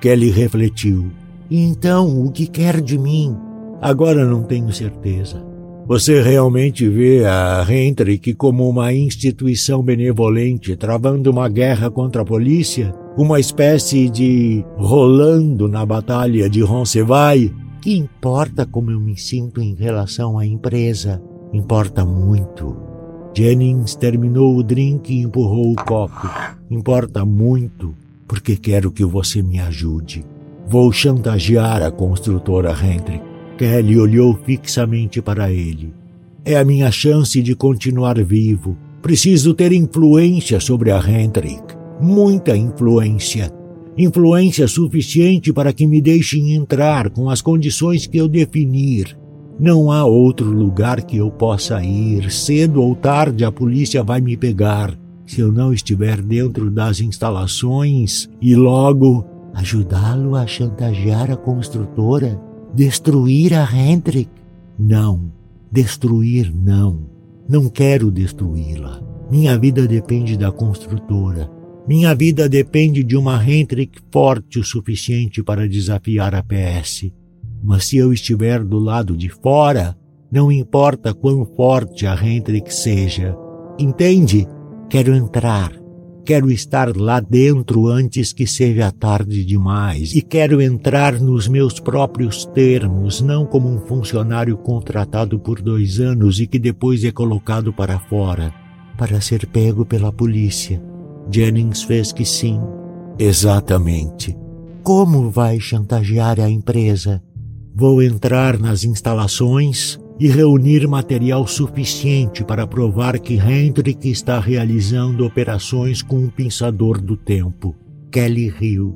Kelly refletiu. Então, o que quer de mim? Agora não tenho certeza. Você realmente vê a Hendrick como uma instituição benevolente travando uma guerra contra a polícia? Uma espécie de Rolando na batalha de Roncesvalles? Que importa como eu me sinto em relação à empresa? Importa muito. Jennings terminou o drink e empurrou o copo. Importa muito, porque quero que você me ajude. Vou chantagear a construtora Hendrick. Kelly olhou fixamente para ele. É a minha chance de continuar vivo. Preciso ter influência sobre a Hendrik. Muita influência. Influência suficiente para que me deixem entrar com as condições que eu definir. Não há outro lugar que eu possa ir. Cedo ou tarde a polícia vai me pegar. Se eu não estiver dentro das instalações e logo ajudá-lo a chantagear a construtora, destruir a Hendrik. Não, destruir não. Não quero destruí-la. Minha vida depende da construtora. Minha vida depende de uma Hendrik forte o suficiente para desafiar a PS. Mas se eu estiver do lado de fora, não importa quão forte a Hendrik seja. Entende? Quero entrar. Quero estar lá dentro antes que seja tarde demais. E quero entrar nos meus próprios termos, não como um funcionário contratado por dois anos e que depois é colocado para fora, para ser pego pela polícia. Jennings fez que sim. Exatamente. Como vai chantagear a empresa? Vou entrar nas instalações e reunir material suficiente para provar que Hendrik está realizando operações com um pensador do tempo. Kelly riu.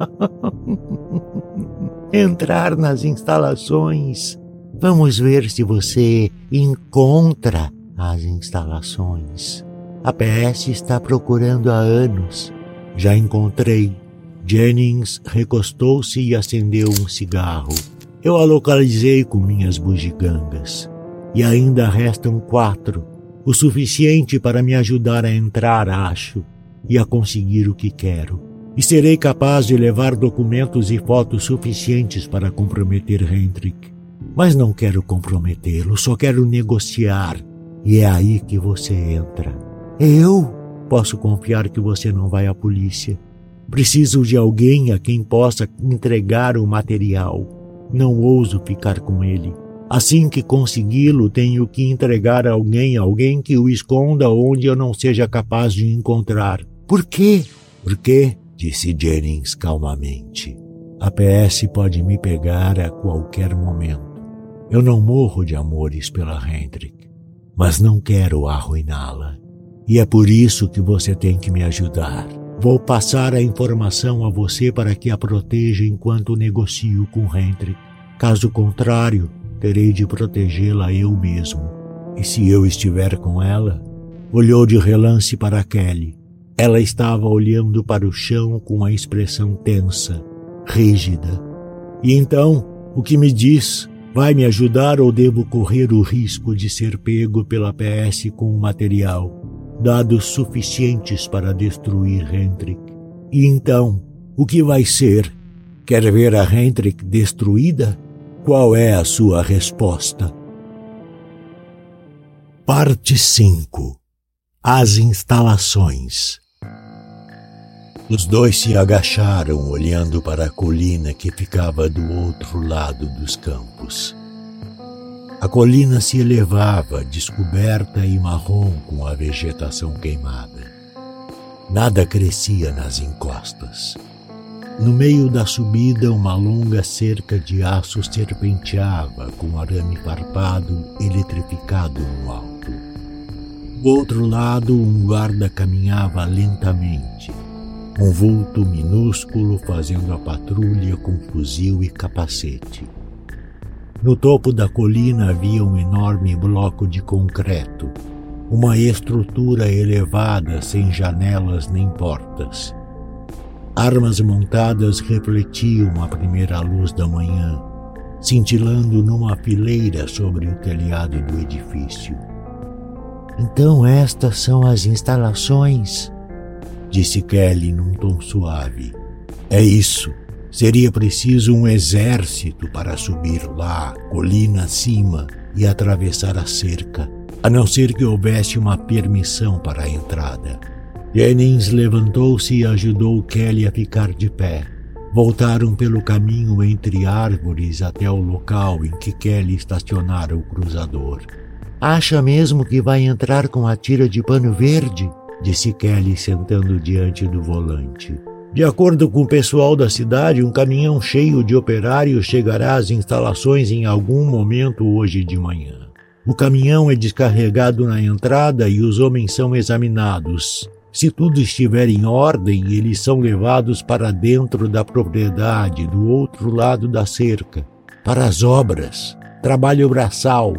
Entrar nas instalações. Vamos ver se você encontra as instalações. A PS está procurando há anos. Já encontrei. Jennings recostou-se e acendeu um cigarro. Eu a localizei com minhas bugigangas. E ainda restam quatro, o suficiente para me ajudar a entrar, acho, e a conseguir o que quero. E serei capaz de levar documentos e fotos suficientes para comprometer Hendrik. Mas não quero comprometê-lo, só quero negociar. E é aí que você entra. Eu? Posso confiar que você não vai à polícia. Preciso de alguém a quem possa entregar o material não ouso ficar com ele. Assim que consegui-lo, tenho que entregar a alguém, alguém que o esconda onde eu não seja capaz de encontrar. Por quê? Por quê? disse Jennings calmamente. A PS pode me pegar a qualquer momento. Eu não morro de amores pela Hendrik, mas não quero arruiná-la. E é por isso que você tem que me ajudar. Vou passar a informação a você para que a proteja enquanto negocio com Hendrik. Caso contrário, terei de protegê-la eu mesmo. E se eu estiver com ela? Olhou de relance para Kelly. Ela estava olhando para o chão com a expressão tensa, rígida. E então, o que me diz? Vai me ajudar ou devo correr o risco de ser pego pela PS com o material? Dados suficientes para destruir Hendrik. E então, o que vai ser? Quer ver a Hendrik destruída? Qual é a sua resposta? Parte 5 As instalações Os dois se agacharam olhando para a colina que ficava do outro lado dos campos. A colina se elevava, descoberta e marrom com a vegetação queimada. Nada crescia nas encostas. No meio da subida, uma longa cerca de aço serpenteava com arame farpado eletrificado no alto. Do outro lado, um guarda caminhava lentamente, um vulto minúsculo fazendo a patrulha com fuzil e capacete. No topo da colina havia um enorme bloco de concreto, uma estrutura elevada sem janelas nem portas. Armas montadas refletiam a primeira luz da manhã, cintilando numa fileira sobre o telhado do edifício. Então estas são as instalações, disse Kelly num tom suave. É isso. Seria preciso um exército para subir lá, colina acima, e atravessar a cerca, a não ser que houvesse uma permissão para a entrada. Jennings levantou-se e ajudou Kelly a ficar de pé. Voltaram pelo caminho entre árvores até o local em que Kelly estacionara o cruzador. Acha mesmo que vai entrar com a tira de pano verde? disse Kelly sentando diante do volante. De acordo com o pessoal da cidade, um caminhão cheio de operários chegará às instalações em algum momento hoje de manhã. O caminhão é descarregado na entrada e os homens são examinados. Se tudo estiver em ordem, eles são levados para dentro da propriedade, do outro lado da cerca, para as obras. trabalho braçal.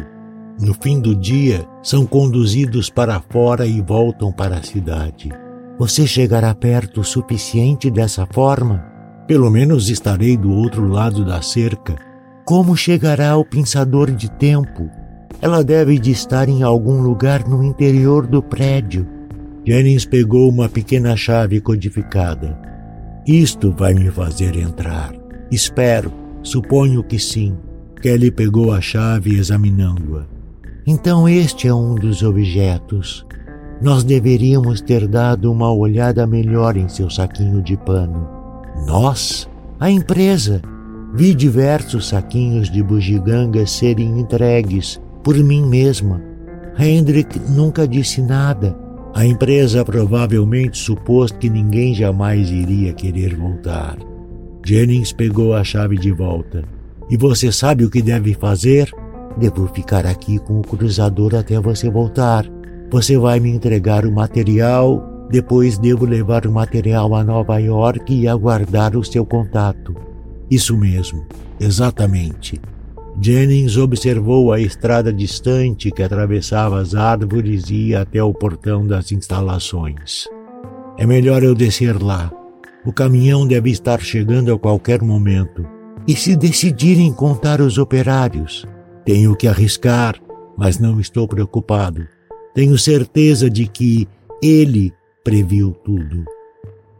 No fim do dia, são conduzidos para fora e voltam para a cidade. Você chegará perto o suficiente dessa forma? Pelo menos estarei do outro lado da cerca. Como chegará ao pensador de tempo? Ela deve de estar em algum lugar no interior do prédio. Jennings pegou uma pequena chave codificada. Isto vai me fazer entrar. Espero. Suponho que sim. Kelly pegou a chave examinando-a. Então este é um dos objetos. Nós deveríamos ter dado uma olhada melhor em seu saquinho de pano. Nós? A empresa. Vi diversos saquinhos de bugigangas serem entregues por mim mesma. Hendrik nunca disse nada. A empresa provavelmente supôs que ninguém jamais iria querer voltar. Jennings pegou a chave de volta. E você sabe o que deve fazer? Devo ficar aqui com o cruzador até você voltar. Você vai me entregar o material, depois devo levar o material a Nova York e aguardar o seu contato. Isso mesmo, exatamente. Jennings observou a estrada distante que atravessava as árvores e ia até o portão das instalações. É melhor eu descer lá. O caminhão deve estar chegando a qualquer momento. E se decidirem contar os operários? Tenho que arriscar, mas não estou preocupado. Tenho certeza de que ele previu tudo.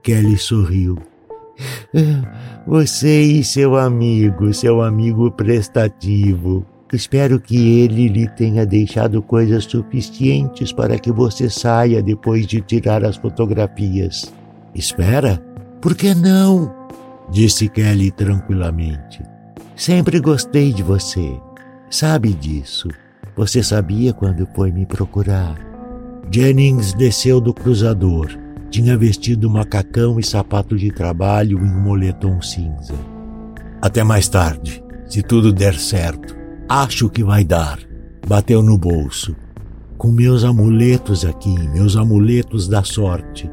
Kelly sorriu. Você e seu amigo, seu amigo prestativo. Espero que ele lhe tenha deixado coisas suficientes para que você saia depois de tirar as fotografias. Espera? Por que não? Disse Kelly tranquilamente. Sempre gostei de você. Sabe disso. Você sabia quando foi me procurar. Jennings desceu do cruzador tinha vestido macacão e sapato de trabalho em um moletom cinza. Até mais tarde, se tudo der certo. Acho que vai dar. Bateu no bolso. Com meus amuletos aqui, meus amuletos da sorte.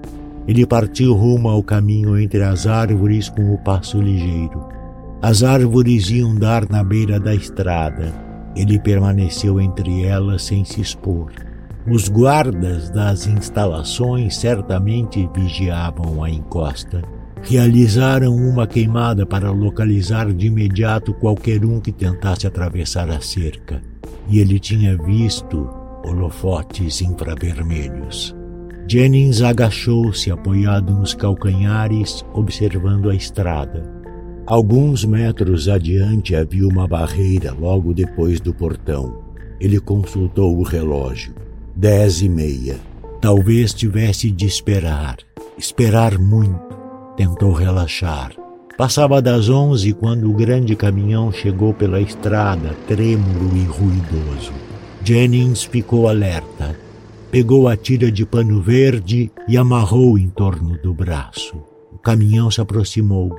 Ele partiu rumo ao caminho entre as árvores com o passo ligeiro. As árvores iam dar na beira da estrada. Ele permaneceu entre elas sem se expor. Os guardas das instalações certamente vigiavam a encosta. Realizaram uma queimada para localizar de imediato qualquer um que tentasse atravessar a cerca, e ele tinha visto holofotes infravermelhos. Jennings agachou-se apoiado nos calcanhares, observando a estrada. Alguns metros adiante havia uma barreira logo depois do portão. Ele consultou o relógio. Dez e meia. Talvez tivesse de esperar. Esperar muito. Tentou relaxar. Passava das onze quando o grande caminhão chegou pela estrada, trêmulo e ruidoso. Jennings ficou alerta. Pegou a tira de pano verde e amarrou em torno do braço. O caminhão se aproximou.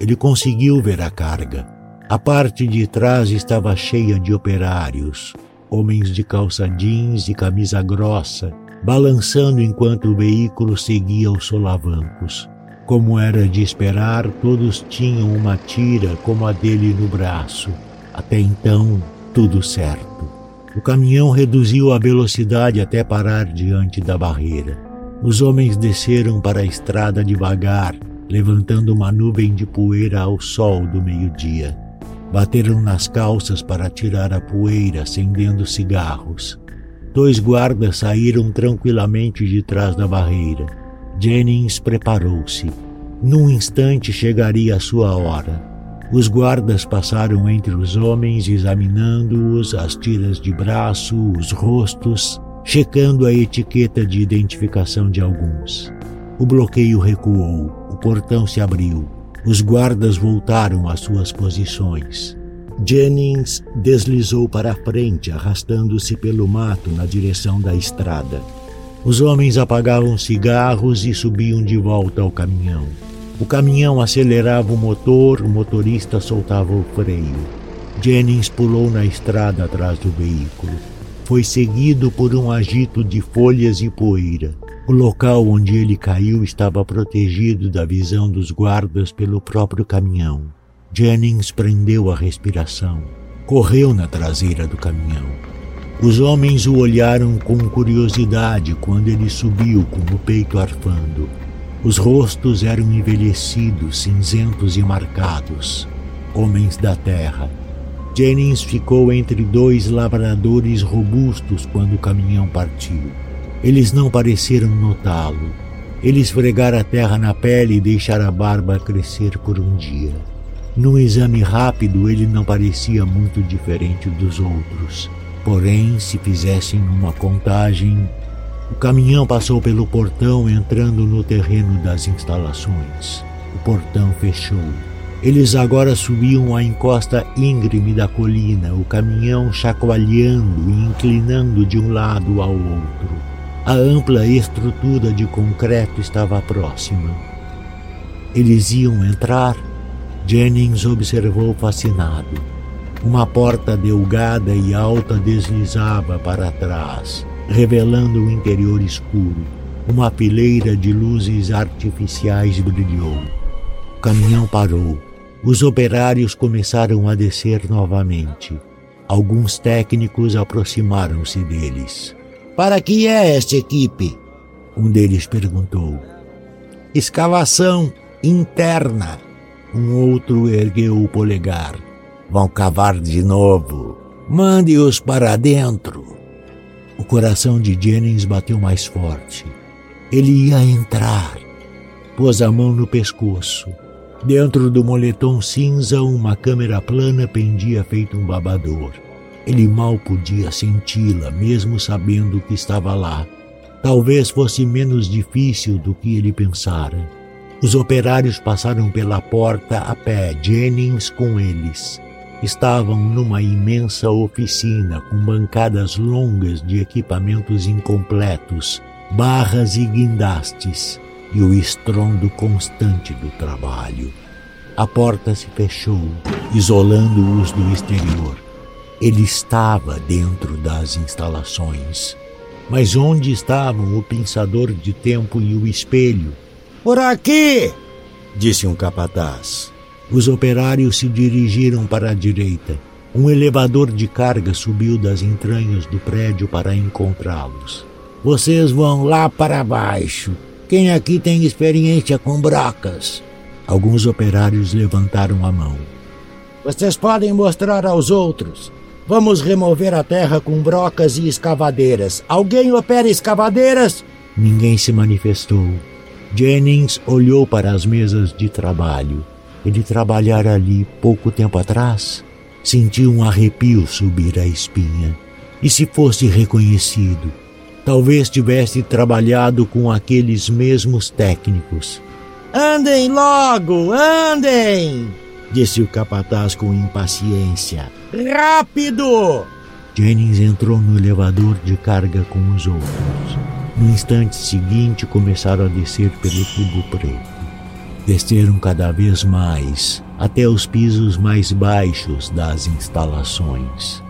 Ele conseguiu ver a carga. A parte de trás estava cheia de operários homens de calça jeans e camisa grossa, balançando enquanto o veículo seguia os solavancos. Como era de esperar, todos tinham uma tira como a dele no braço. Até então, tudo certo. O caminhão reduziu a velocidade até parar diante da barreira. Os homens desceram para a estrada devagar, levantando uma nuvem de poeira ao sol do meio-dia. Bateram nas calças para tirar a poeira, acendendo cigarros. Dois guardas saíram tranquilamente de trás da barreira. Jennings preparou-se. Num instante chegaria a sua hora. Os guardas passaram entre os homens, examinando-os, as tiras de braço, os rostos, checando a etiqueta de identificação de alguns. O bloqueio recuou, portão se abriu. Os guardas voltaram às suas posições. Jennings deslizou para a frente, arrastando-se pelo mato na direção da estrada. Os homens apagavam cigarros e subiam de volta ao caminhão. O caminhão acelerava o motor, o motorista soltava o freio. Jennings pulou na estrada atrás do veículo. Foi seguido por um agito de folhas e poeira. O local onde ele caiu estava protegido da visão dos guardas pelo próprio caminhão. Jennings prendeu a respiração. correu na traseira do caminhão. Os homens o olharam com curiosidade quando ele subiu com o peito arfando. Os rostos eram envelhecidos, cinzentos e marcados. Homens da terra. Jennings ficou entre dois lavradores robustos quando o caminhão partiu. Eles não pareceram notá-lo. Ele esfregar a terra na pele e deixar a barba crescer por um dia. Num exame rápido, ele não parecia muito diferente dos outros. Porém, se fizessem uma contagem, o caminhão passou pelo portão entrando no terreno das instalações. O portão fechou. Eles agora subiam a encosta íngreme da colina, o caminhão chacoalhando e inclinando de um lado ao outro. A ampla estrutura de concreto estava próxima. Eles iam entrar? Jennings observou fascinado. Uma porta delgada e alta deslizava para trás, revelando o interior escuro. Uma fileira de luzes artificiais brilhou. O caminhão parou. Os operários começaram a descer novamente. Alguns técnicos aproximaram-se deles. Para que é esta equipe? Um deles perguntou. Escavação interna. Um outro ergueu o polegar. Vão cavar de novo. Mande-os para dentro. O coração de Jennings bateu mais forte. Ele ia entrar. Pôs a mão no pescoço. Dentro do moletom cinza, uma câmera plana pendia feito um babador. Ele mal podia senti-la, mesmo sabendo que estava lá. Talvez fosse menos difícil do que ele pensara. Os operários passaram pela porta a pé, Jennings com eles. Estavam numa imensa oficina com bancadas longas de equipamentos incompletos, barras e guindastes, e o estrondo constante do trabalho. A porta se fechou, isolando-os do exterior. Ele estava dentro das instalações. Mas onde estavam o pensador de tempo e o espelho? Por aqui! disse um capataz. Os operários se dirigiram para a direita. Um elevador de carga subiu das entranhas do prédio para encontrá-los. Vocês vão lá para baixo. Quem aqui tem experiência com brocas? Alguns operários levantaram a mão. Vocês podem mostrar aos outros. Vamos remover a terra com brocas e escavadeiras. Alguém opera escavadeiras? Ninguém se manifestou. Jennings olhou para as mesas de trabalho. Ele trabalhara ali pouco tempo atrás. Sentiu um arrepio subir a espinha. E se fosse reconhecido? Talvez tivesse trabalhado com aqueles mesmos técnicos. Andem logo, andem! Disse o capataz com impaciência. Rápido! Jennings entrou no elevador de carga com os outros. No instante seguinte, começaram a descer pelo tubo preto. Desceram cada vez mais, até os pisos mais baixos das instalações.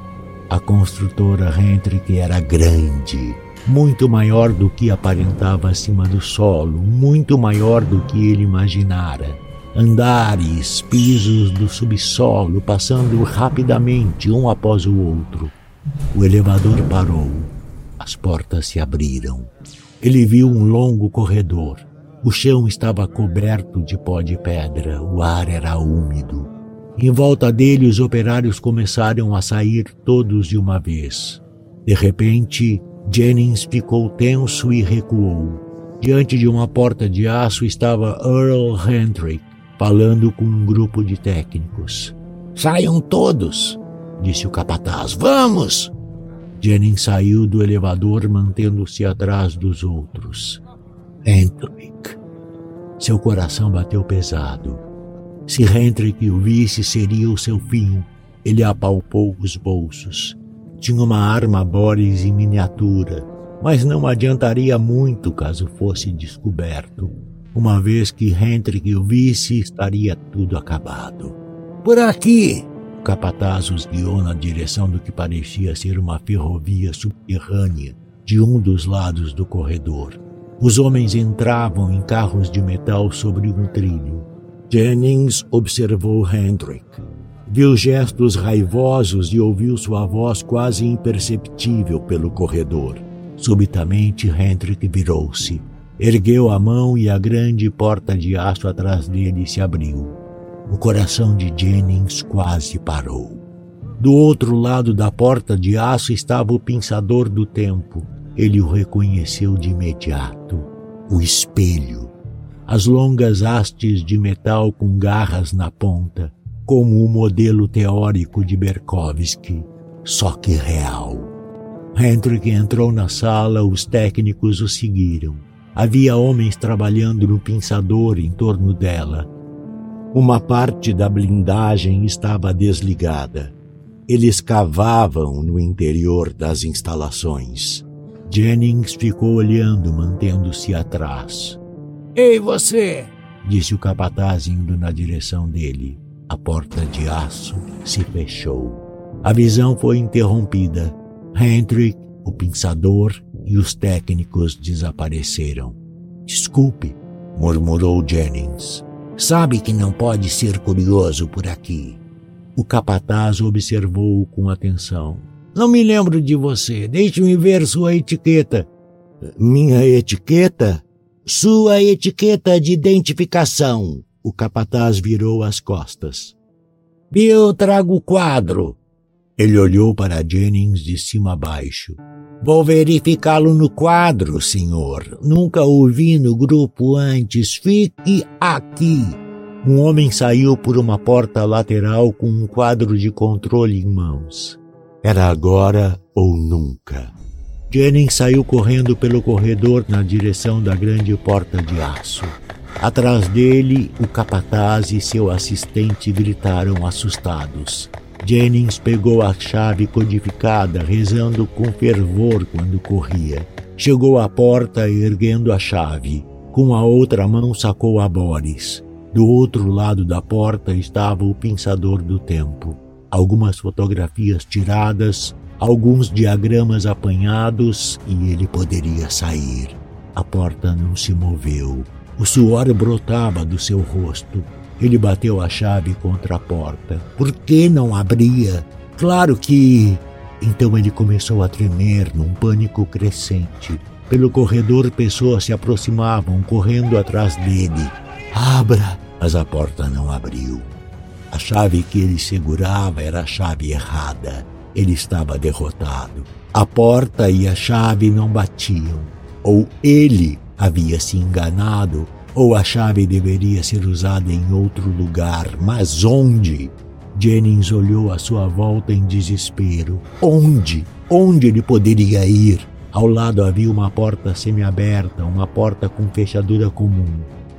A construtora Hendrick era grande, muito maior do que aparentava acima do solo, muito maior do que ele imaginara andares, pisos do subsolo passando rapidamente um após o outro. O elevador parou. As portas se abriram. Ele viu um longo corredor. O chão estava coberto de pó de pedra, o ar era úmido. Em volta dele, os operários começaram a sair todos de uma vez. De repente, Jennings ficou tenso e recuou. Diante de uma porta de aço estava Earl Hendrick, falando com um grupo de técnicos. Saiam todos, disse o capataz. Vamos! Jennings saiu do elevador mantendo-se atrás dos outros. Hendrick. Seu coração bateu pesado. Se Hendrick o visse, seria o seu fim. Ele apalpou os bolsos. Tinha uma arma Boris em miniatura, mas não adiantaria muito caso fosse descoberto. Uma vez que Hendrik o visse, estaria tudo acabado. Por aqui! O capataz os guiou na direção do que parecia ser uma ferrovia subterrânea de um dos lados do corredor. Os homens entravam em carros de metal sobre um trilho. Jennings observou Hendrik. Viu gestos raivosos e ouviu sua voz quase imperceptível pelo corredor. Subitamente, Hendrik virou-se. Ergueu a mão e a grande porta de aço atrás dele se abriu. O coração de Jennings quase parou. Do outro lado da porta de aço estava o pensador do tempo. Ele o reconheceu de imediato. O espelho. As longas hastes de metal com garras na ponta, como o modelo teórico de Berkovsky, só que real. Hendrik entrou na sala, os técnicos o seguiram. Havia homens trabalhando no pinçador em torno dela. Uma parte da blindagem estava desligada. Eles cavavam no interior das instalações. Jennings ficou olhando, mantendo-se atrás. Ei, você! disse o capataz indo na direção dele. A porta de aço se fechou. A visão foi interrompida. Hendrik, o pinçador, e os técnicos desapareceram. Desculpe, murmurou Jennings. Sabe que não pode ser curioso por aqui. O capataz observou-o com atenção. Não me lembro de você. Deixe-me ver sua etiqueta. Minha etiqueta? Sua etiqueta de identificação. O capataz virou as costas. Eu trago o quadro. Ele olhou para Jennings de cima a baixo. Vou verificá-lo no quadro, senhor. Nunca o vi no grupo antes. Fique aqui. Um homem saiu por uma porta lateral com um quadro de controle em mãos. Era agora ou nunca. Jennings saiu correndo pelo corredor na direção da grande porta de aço. Atrás dele, o capataz e seu assistente gritaram assustados. Jennings pegou a chave codificada, rezando com fervor quando corria. Chegou à porta erguendo a chave. Com a outra mão sacou a Boris. Do outro lado da porta estava o pensador do tempo. Algumas fotografias tiradas, alguns diagramas apanhados e ele poderia sair. A porta não se moveu. O suor brotava do seu rosto. Ele bateu a chave contra a porta. Por que não abria? Claro que. Então ele começou a tremer num pânico crescente. Pelo corredor, pessoas se aproximavam, correndo atrás dele. Abra! Mas a porta não abriu. A chave que ele segurava era a chave errada. Ele estava derrotado. A porta e a chave não batiam. Ou ele havia se enganado ou a chave deveria ser usada em outro lugar, mas onde? Jennings olhou à sua volta em desespero. Onde? Onde ele poderia ir? Ao lado havia uma porta semiaberta, uma porta com fechadura comum.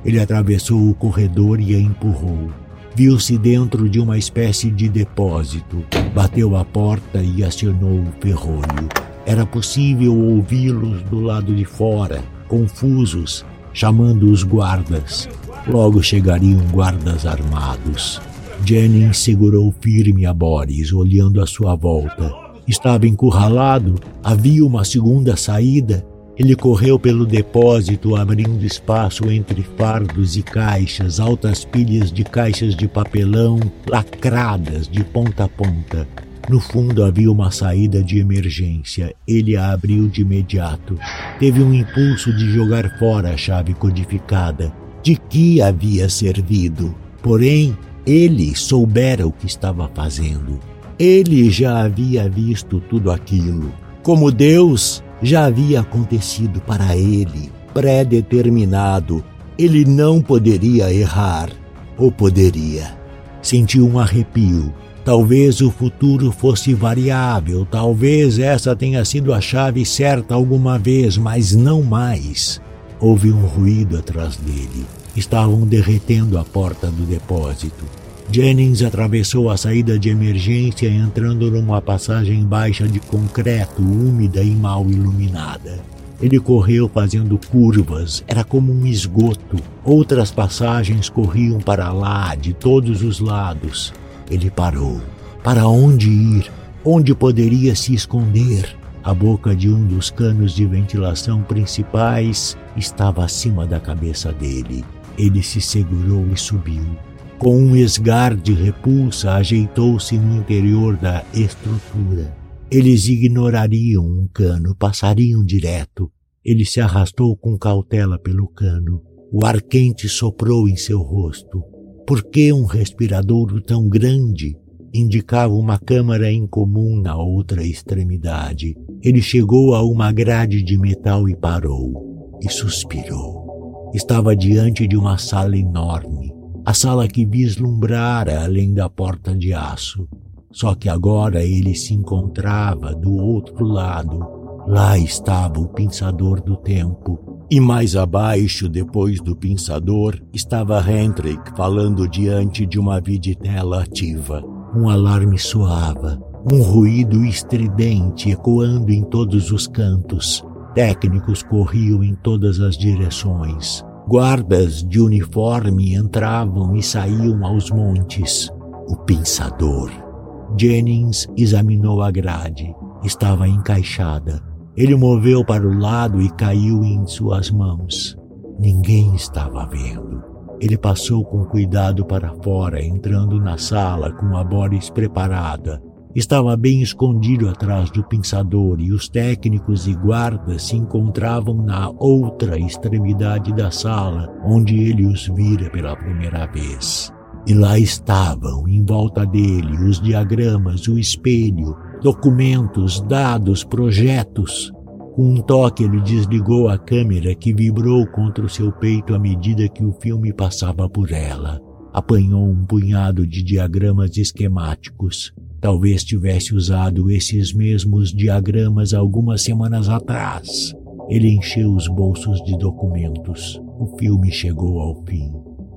Ele atravessou o corredor e a empurrou. Viu-se dentro de uma espécie de depósito. Bateu a porta e acionou o ferrolho. Era possível ouvi-los do lado de fora, confusos, chamando os guardas. Logo chegariam guardas armados. Jennings segurou firme a Boris, olhando à sua volta. Estava encurralado, havia uma segunda saída. Ele correu pelo depósito, abrindo espaço entre fardos e caixas, altas pilhas de caixas de papelão lacradas de ponta a ponta. No fundo havia uma saída de emergência. Ele a abriu de imediato. Teve um impulso de jogar fora a chave codificada. De que havia servido? Porém, ele soubera o que estava fazendo. Ele já havia visto tudo aquilo. Como Deus, já havia acontecido para ele, pré-determinado. Ele não poderia errar. Ou poderia? Sentiu um arrepio Talvez o futuro fosse variável, talvez essa tenha sido a chave certa alguma vez, mas não mais. Houve um ruído atrás dele. Estavam derretendo a porta do depósito. Jennings atravessou a saída de emergência entrando numa passagem baixa de concreto, úmida e mal iluminada. Ele correu fazendo curvas, era como um esgoto. Outras passagens corriam para lá, de todos os lados. Ele parou. Para onde ir? Onde poderia se esconder? A boca de um dos canos de ventilação principais estava acima da cabeça dele. Ele se segurou e subiu. Com um esgar de repulsa, ajeitou-se no interior da estrutura. Eles ignorariam um cano, passariam direto. Ele se arrastou com cautela pelo cano. O ar quente soprou em seu rosto. Por que um respiradouro tão grande? Indicava uma câmara incomum na outra extremidade. Ele chegou a uma grade de metal e parou. E suspirou. Estava diante de uma sala enorme. A sala que vislumbrara além da porta de aço. Só que agora ele se encontrava do outro lado. Lá estava o pensador do tempo, e mais abaixo, depois do pensador, estava Hendrik falando diante de uma viditela ativa. Um alarme soava, um ruído estridente ecoando em todos os cantos. Técnicos corriam em todas as direções. Guardas de uniforme entravam e saíam aos montes. O pensador. Jennings examinou a grade. Estava encaixada. Ele moveu para o lado e caiu em suas mãos. Ninguém estava vendo. Ele passou com cuidado para fora, entrando na sala com a Boris preparada. Estava bem escondido atrás do pensador e os técnicos e guardas se encontravam na outra extremidade da sala, onde ele os vira pela primeira vez. E lá estavam, em volta dele, os diagramas, o espelho, documentos, dados, projetos. Com um toque, ele desligou a câmera que vibrou contra o seu peito à medida que o filme passava por ela. Apanhou um punhado de diagramas esquemáticos. Talvez tivesse usado esses mesmos diagramas algumas semanas atrás. Ele encheu os bolsos de documentos. O filme chegou ao fim.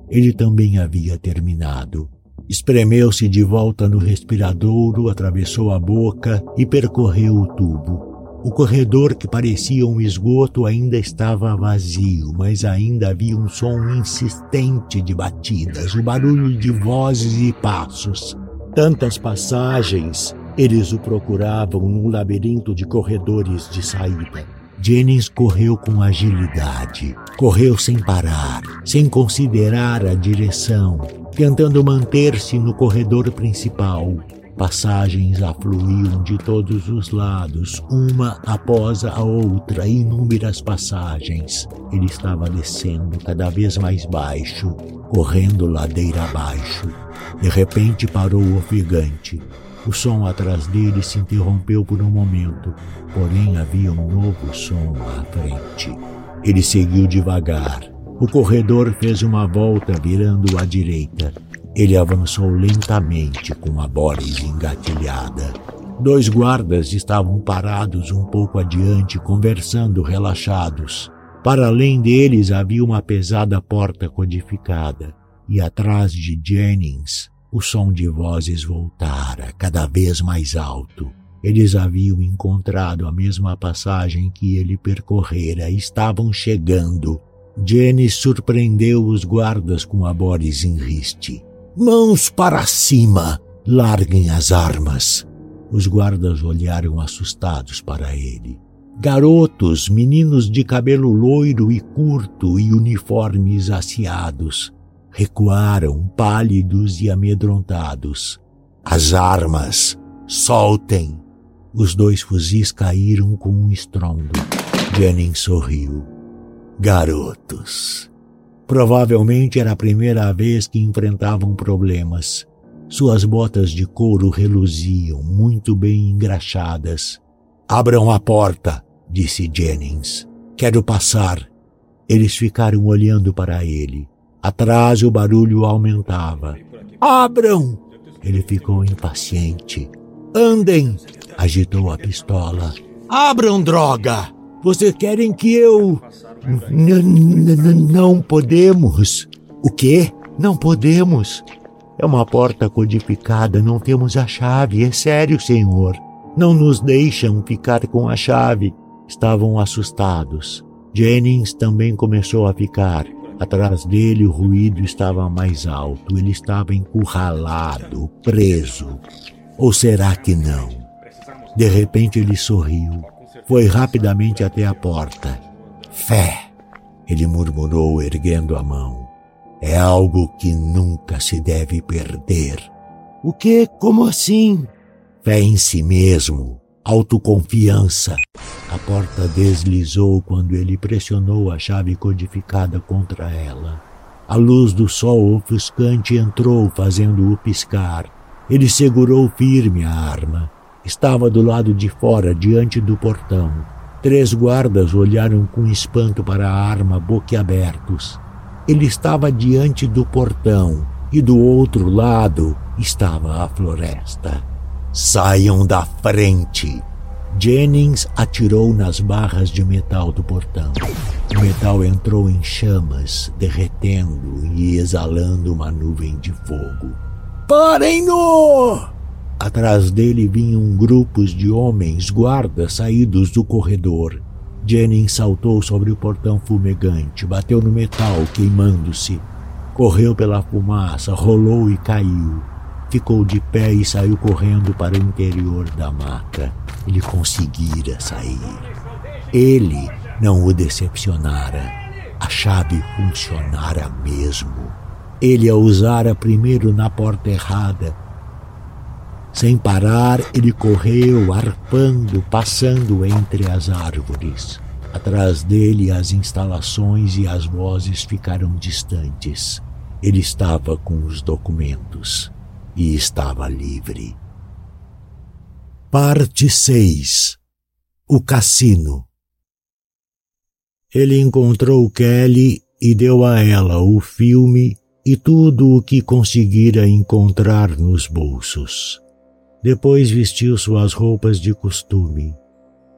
Ele também havia terminado. Espremeu-se de volta no respiradouro, atravessou a boca e percorreu o tubo. O corredor, que parecia um esgoto, ainda estava vazio, mas ainda havia um som insistente de batidas, o barulho de vozes e passos. Tantas passagens, eles o procuravam num labirinto de corredores de saída. Jennings correu com agilidade, correu sem parar, sem considerar a direção, tentando manter-se no corredor principal. Passagens afluíam de todos os lados, uma após a outra, inúmeras passagens. Ele estava descendo cada vez mais baixo, correndo ladeira abaixo. De repente parou ofegante. O som atrás dele se interrompeu por um momento, porém havia um novo som à frente. Ele seguiu devagar. O corredor fez uma volta virando à direita. Ele avançou lentamente com a Boris engatilhada. Dois guardas estavam parados um pouco adiante, conversando relaxados. Para além deles havia uma pesada porta codificada, e atrás de Jennings o som de vozes voltara cada vez mais alto. Eles haviam encontrado a mesma passagem que ele percorrera e estavam chegando. Jenny surpreendeu os guardas com a Boris em riste. Mãos para cima! Larguem as armas! Os guardas olharam assustados para ele. Garotos, meninos de cabelo loiro e curto e uniformes aciados, recuaram pálidos e amedrontados. As armas! Soltem! Os dois fuzis caíram com um estrondo. Jennings sorriu. Garotos! Provavelmente era a primeira vez que enfrentavam problemas. Suas botas de couro reluziam, muito bem engraxadas. Abram a porta, disse Jennings. Quero passar. Eles ficaram olhando para ele. Atrás o barulho aumentava. Abram! Ele ficou impaciente. Andem! Agitou a pistola. Abram, droga! Vocês querem que eu. Não podemos. O quê? Não podemos. É uma porta codificada, não temos a chave. É sério, senhor. Não nos deixam ficar com a chave. Estavam assustados. Jennings também começou a ficar. Atrás dele o ruído estava mais alto. Ele estava encurralado, preso. Ou será que não? De repente ele sorriu. Foi rapidamente até a porta. Fé! Ele murmurou, erguendo a mão. é algo que nunca se deve perder. O que? Como assim? Fé em si mesmo, autoconfiança. A porta deslizou quando ele pressionou a chave codificada contra ela. A luz do sol ofuscante entrou, fazendo-o piscar. Ele segurou firme a arma. Estava do lado de fora, diante do portão. Três guardas olharam com espanto para a arma, boquiabertos. Ele estava diante do portão e do outro lado estava a floresta. Saiam da frente! Jennings atirou nas barras de metal do portão. O metal entrou em chamas, derretendo e exalando uma nuvem de fogo. Parem-no! Atrás dele vinham grupos de homens guardas saídos do corredor. Jennings saltou sobre o portão fumegante, bateu no metal, queimando-se. Correu pela fumaça, rolou e caiu. Ficou de pé e saiu correndo para o interior da maca. Ele conseguira sair. Ele não o decepcionara. A chave funcionara mesmo. Ele a usara primeiro na porta errada. Sem parar, ele correu, arpando, passando entre as árvores. Atrás dele, as instalações e as vozes ficaram distantes. Ele estava com os documentos e estava livre. Parte 6 O Cassino Ele encontrou Kelly e deu a ela o filme e tudo o que conseguira encontrar nos bolsos. Depois vestiu suas roupas de costume.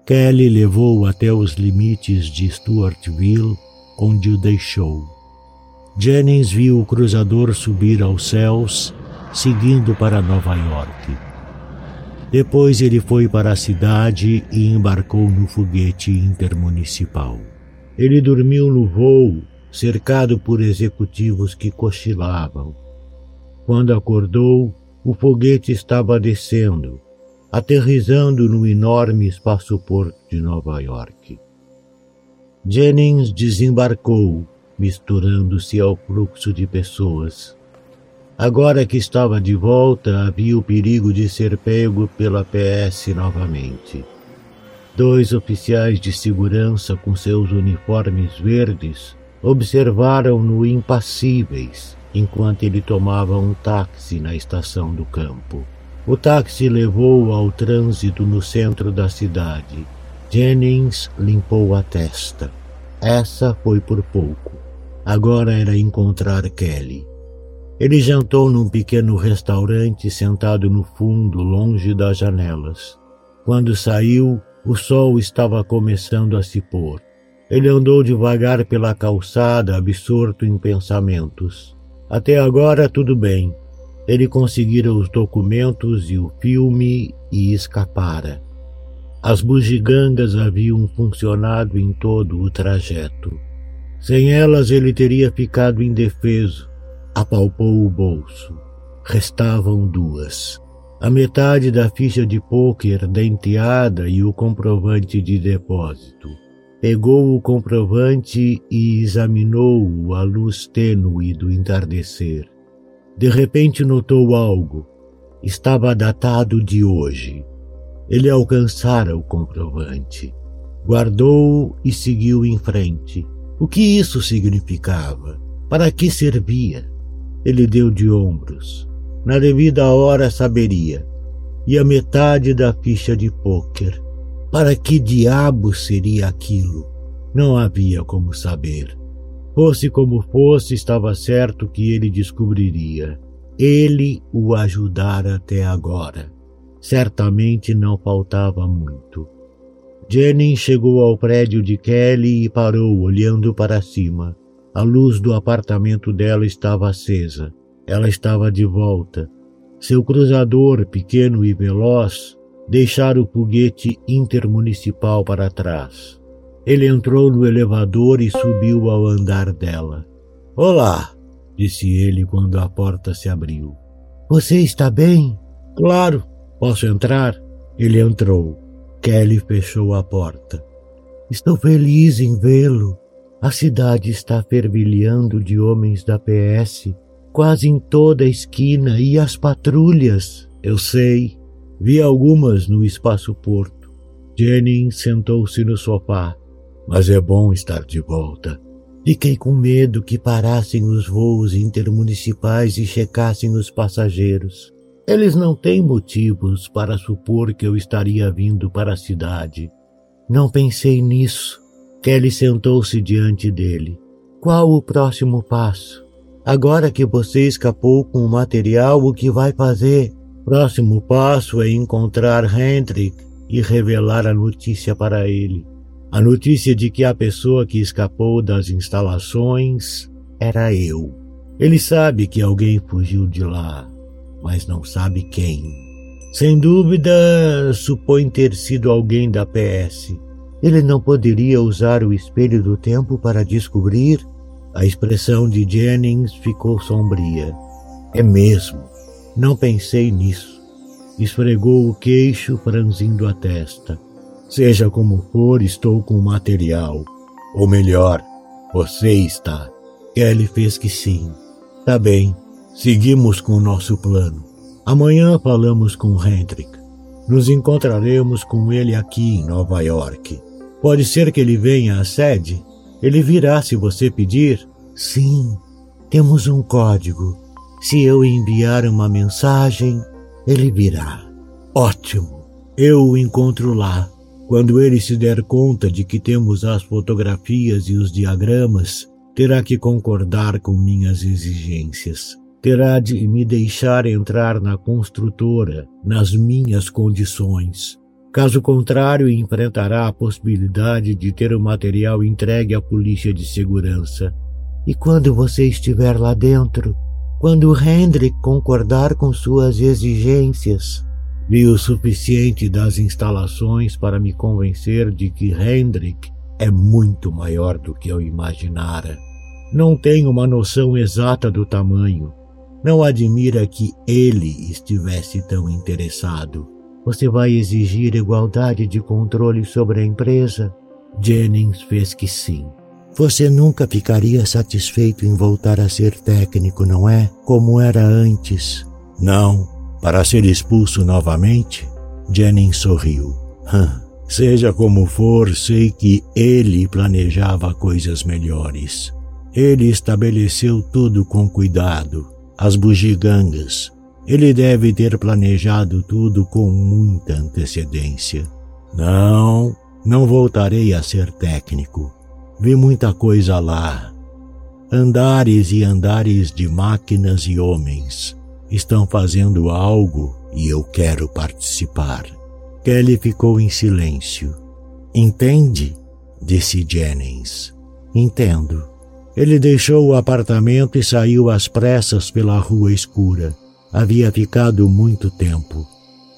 Kelly levou até os limites de Stuartville, onde o deixou. Jennings viu o cruzador subir aos céus, seguindo para Nova York. Depois ele foi para a cidade e embarcou no foguete intermunicipal. Ele dormiu no voo, cercado por executivos que cochilavam. Quando acordou, o foguete estava descendo, aterrizando no enorme espaço-porto de Nova York. Jennings desembarcou, misturando-se ao fluxo de pessoas. Agora que estava de volta, havia o perigo de ser pego pela PS novamente. Dois oficiais de segurança com seus uniformes verdes observaram-no impassíveis enquanto ele tomava um táxi na estação do campo. O táxi levou-o ao trânsito no centro da cidade. Jennings limpou a testa. Essa foi por pouco. Agora era encontrar Kelly. Ele jantou num pequeno restaurante sentado no fundo, longe das janelas. Quando saiu, o sol estava começando a se pôr. Ele andou devagar pela calçada, absorto em pensamentos. Até agora tudo bem. Ele conseguira os documentos e o filme e escapara. As bugigangas haviam funcionado em todo o trajeto. Sem elas ele teria ficado indefeso apalpou o bolso. Restavam duas. A metade da ficha de pôquer denteada e o comprovante de depósito. Pegou o comprovante e examinou-o à luz tênue do entardecer. De repente notou algo. Estava datado de hoje. Ele alcançara o comprovante. Guardou-o e seguiu em frente. O que isso significava? Para que servia? Ele deu de ombros. Na devida hora saberia. E a metade da ficha de pôquer. Para que diabo seria aquilo? Não havia como saber. Fosse como fosse, estava certo que ele descobriria. Ele o ajudara até agora. Certamente não faltava muito. Jennings chegou ao prédio de Kelly e parou, olhando para cima. A luz do apartamento dela estava acesa. Ela estava de volta. Seu cruzador, pequeno e veloz, deixara o foguete intermunicipal para trás. Ele entrou no elevador e subiu ao andar dela. Olá, disse ele quando a porta se abriu. Você está bem? Claro. Posso entrar? Ele entrou. Kelly fechou a porta. Estou feliz em vê-lo. A cidade está fervilhando de homens da PS, quase em toda a esquina, e as patrulhas. Eu sei. Vi algumas no espaço Porto. Jennings sentou-se no sofá. Mas é bom estar de volta. Fiquei com medo que parassem os voos intermunicipais e checassem os passageiros. Eles não têm motivos para supor que eu estaria vindo para a cidade. Não pensei nisso. Kelly sentou-se diante dele. Qual o próximo passo? Agora que você escapou com o material, o que vai fazer? Próximo passo é encontrar Hendrik e revelar a notícia para ele. A notícia de que a pessoa que escapou das instalações era eu. Ele sabe que alguém fugiu de lá, mas não sabe quem. Sem dúvida, supõe ter sido alguém da PS. Ele não poderia usar o espelho do tempo para descobrir? A expressão de Jennings ficou sombria. É mesmo. Não pensei nisso. Esfregou o queixo, franzindo a testa. Seja como for, estou com material. Ou melhor, você está. Kelly fez que sim. Tá bem, seguimos com o nosso plano. Amanhã falamos com Hendrik. Nos encontraremos com ele aqui em Nova York. Pode ser que ele venha à sede? Ele virá se você pedir? Sim, temos um código. Se eu enviar uma mensagem, ele virá. Ótimo. Eu o encontro lá. Quando ele se der conta de que temos as fotografias e os diagramas, terá que concordar com minhas exigências. Terá de me deixar entrar na construtora nas minhas condições. Caso contrário, enfrentará a possibilidade de ter o material entregue à polícia de segurança. E quando você estiver lá dentro, quando Hendrik concordar com suas exigências. Vi o suficiente das instalações para me convencer de que Hendrik é muito maior do que eu imaginara. Não tenho uma noção exata do tamanho. Não admira que ele estivesse tão interessado. Você vai exigir igualdade de controle sobre a empresa? Jennings fez que sim. Você nunca ficaria satisfeito em voltar a ser técnico, não é? Como era antes. Não, para ser expulso novamente? Jennings sorriu. Seja como for, sei que ele planejava coisas melhores. Ele estabeleceu tudo com cuidado, as bugigangas. Ele deve ter planejado tudo com muita antecedência. Não, não voltarei a ser técnico. Vi muita coisa lá. Andares e andares de máquinas e homens estão fazendo algo e eu quero participar. Kelly ficou em silêncio. Entende? disse Jennings. Entendo. Ele deixou o apartamento e saiu às pressas pela rua escura. Havia ficado muito tempo.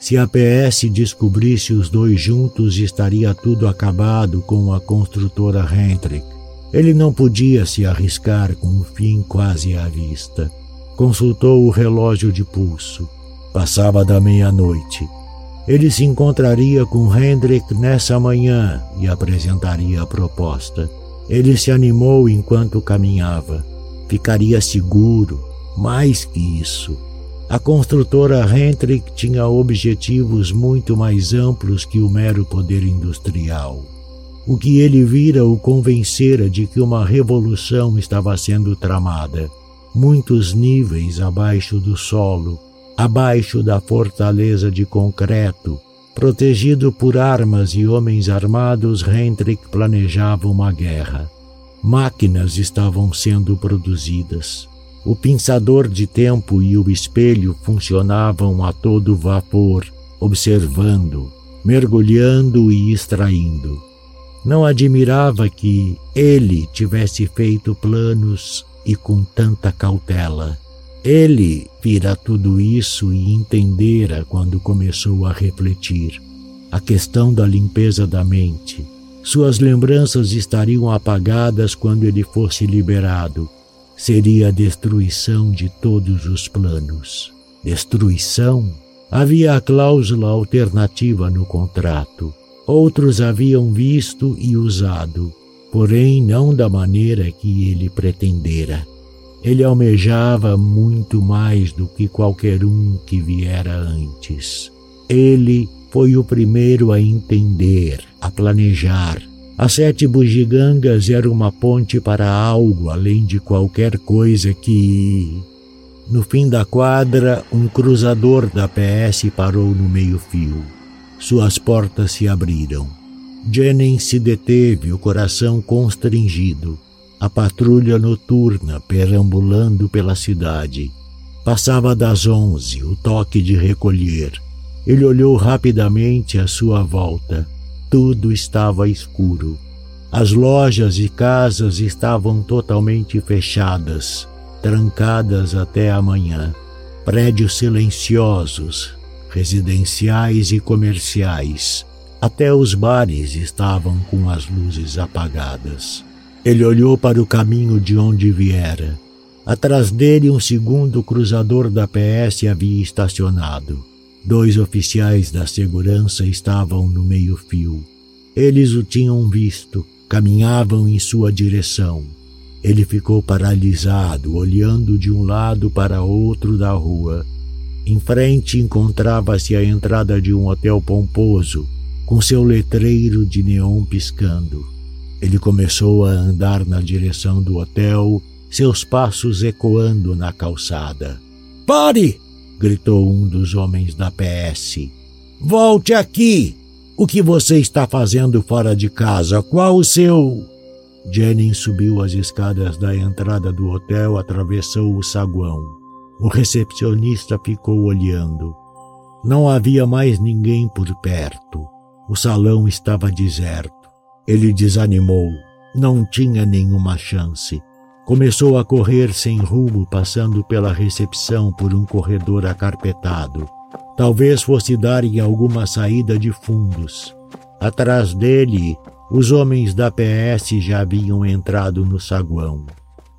Se a PS descobrisse os dois juntos, estaria tudo acabado com a construtora Hendrick. Ele não podia se arriscar com o fim quase à vista. Consultou o relógio de pulso. Passava da meia-noite. Ele se encontraria com Hendrick nessa manhã e apresentaria a proposta. Ele se animou enquanto caminhava. Ficaria seguro, mais que isso a construtora Hendrick tinha objetivos muito mais amplos que o mero poder industrial. O que ele vira o convencera de que uma revolução estava sendo tramada, muitos níveis abaixo do solo, abaixo da fortaleza de concreto, protegido por armas e homens armados, Hendrick planejava uma guerra. Máquinas estavam sendo produzidas. O pinçador de tempo e o espelho funcionavam a todo vapor, observando, mergulhando e extraindo. Não admirava que ele tivesse feito planos e com tanta cautela. Ele vira tudo isso e entendera quando começou a refletir. A questão da limpeza da mente. Suas lembranças estariam apagadas quando ele fosse liberado seria a destruição de todos os planos. Destruição? Havia a cláusula alternativa no contrato. Outros haviam visto e usado. porém não da maneira que ele pretendera. Ele almejava muito mais do que qualquer um que viera antes. Ele foi o primeiro a entender, a planejar. As sete bugigangas eram uma ponte para algo além de qualquer coisa que. No fim da quadra, um cruzador da PS parou no meio-fio. Suas portas se abriram. Jennings se deteve, o coração constrangido. A patrulha noturna perambulando pela cidade. Passava das onze, o toque de recolher. Ele olhou rapidamente à sua volta. Tudo estava escuro. As lojas e casas estavam totalmente fechadas, trancadas até amanhã. Prédios silenciosos, residenciais e comerciais. Até os bares estavam com as luzes apagadas. Ele olhou para o caminho de onde viera. Atrás dele, um segundo cruzador da PS havia estacionado. Dois oficiais da segurança estavam no meio-fio. Eles o tinham visto, caminhavam em sua direção. Ele ficou paralisado, olhando de um lado para outro da rua. Em frente encontrava-se a entrada de um hotel pomposo, com seu letreiro de neon piscando. Ele começou a andar na direção do hotel, seus passos ecoando na calçada. Pare! Gritou um dos homens da PS. Volte aqui! O que você está fazendo fora de casa? Qual o seu. Jennings subiu as escadas da entrada do hotel, atravessou o saguão. O recepcionista ficou olhando. Não havia mais ninguém por perto. O salão estava deserto. Ele desanimou. Não tinha nenhuma chance. Começou a correr sem rumo, passando pela recepção por um corredor acarpetado. Talvez fosse dar em alguma saída de fundos. Atrás dele, os homens da PS já haviam entrado no saguão.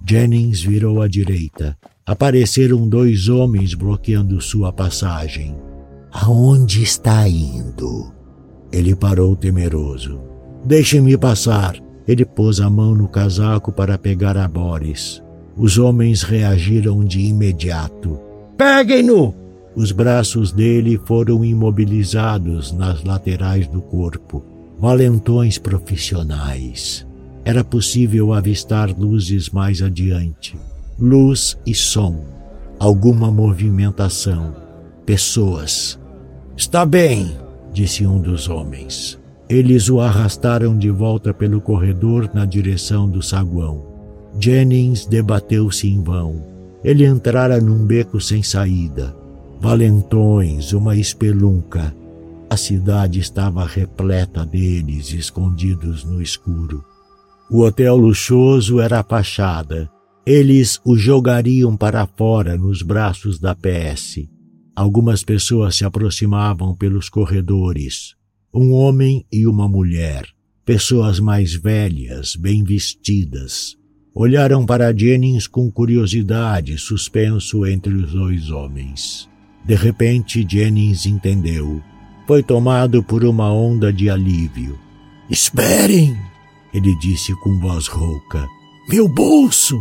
Jennings virou à direita. Apareceram dois homens bloqueando sua passagem. Aonde está indo? Ele parou temeroso. Deixe-me passar. Ele pôs a mão no casaco para pegar a Boris. Os homens reagiram de imediato. Peguem-no! Os braços dele foram imobilizados nas laterais do corpo. Valentões profissionais. Era possível avistar luzes mais adiante. Luz e som. Alguma movimentação. Pessoas. Está bem, disse um dos homens. Eles o arrastaram de volta pelo corredor na direção do saguão. Jennings debateu-se em vão. Ele entrara num beco sem saída. Valentões, uma espelunca. A cidade estava repleta deles, escondidos no escuro. O hotel luxuoso era a fachada. Eles o jogariam para fora nos braços da PS. Algumas pessoas se aproximavam pelos corredores um homem e uma mulher, pessoas mais velhas, bem vestidas. Olharam para Jennings com curiosidade, suspenso entre os dois homens. De repente, Jennings entendeu. Foi tomado por uma onda de alívio. Esperem! Ele disse com voz rouca. Meu bolso!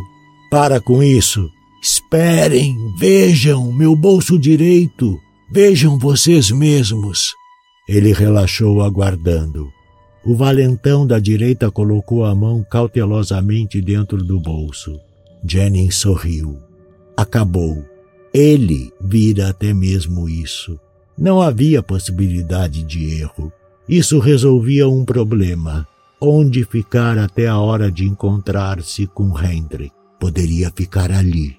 Para com isso! Esperem! Vejam! Meu bolso direito! Vejam vocês mesmos! Ele relaxou aguardando. O valentão da direita colocou a mão cautelosamente dentro do bolso. Jennings sorriu. Acabou. Ele vira até mesmo isso. Não havia possibilidade de erro. Isso resolvia um problema. Onde ficar até a hora de encontrar-se com Hendrik? Poderia ficar ali.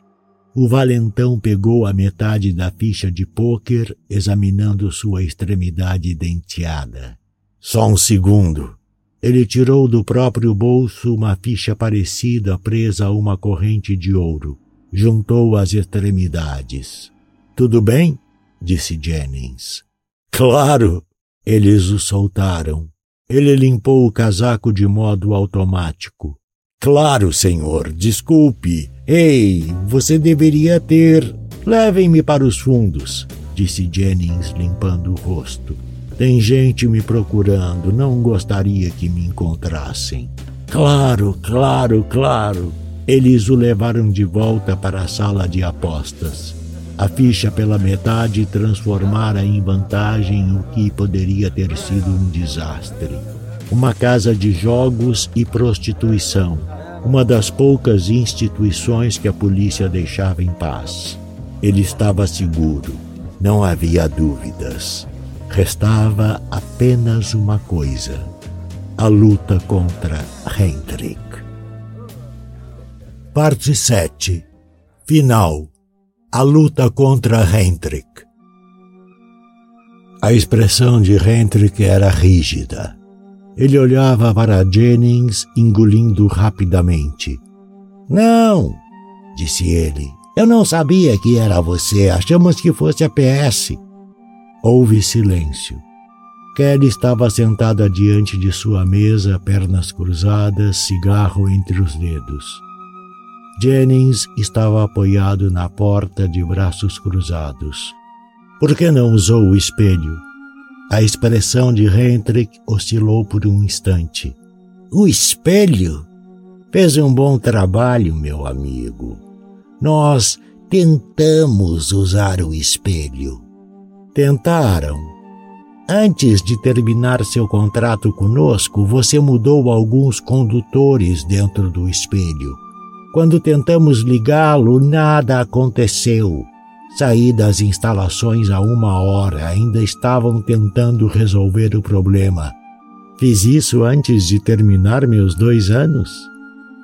O valentão pegou a metade da ficha de pôquer, examinando sua extremidade denteada. Só um segundo. Ele tirou do próprio bolso uma ficha parecida presa a uma corrente de ouro. Juntou as extremidades. Tudo bem? disse Jennings. Claro! Eles o soltaram. Ele limpou o casaco de modo automático. Claro, senhor, desculpe. Ei, você deveria ter. Levem-me para os fundos, disse Jennings, limpando o rosto. Tem gente me procurando, não gostaria que me encontrassem. Claro, claro, claro. Eles o levaram de volta para a sala de apostas. A ficha pela metade transformara em vantagem o que poderia ter sido um desastre. Uma casa de jogos e prostituição, uma das poucas instituições que a polícia deixava em paz. Ele estava seguro, não havia dúvidas. Restava apenas uma coisa: a luta contra Hendrik. Parte 7 Final a luta contra Hendrik. A expressão de Hendrik era rígida. Ele olhava para Jennings, engolindo rapidamente. Não, disse ele. Eu não sabia que era você. Achamos que fosse a PS. Houve silêncio. Kelly estava sentada diante de sua mesa, pernas cruzadas, cigarro entre os dedos. Jennings estava apoiado na porta de braços cruzados. Por que não usou o espelho? A expressão de Hendrik oscilou por um instante. O espelho? Fez um bom trabalho, meu amigo. Nós tentamos usar o espelho. Tentaram. Antes de terminar seu contrato conosco, você mudou alguns condutores dentro do espelho. Quando tentamos ligá-lo, nada aconteceu. Saí das instalações há uma hora, ainda estavam tentando resolver o problema. Fiz isso antes de terminar meus dois anos?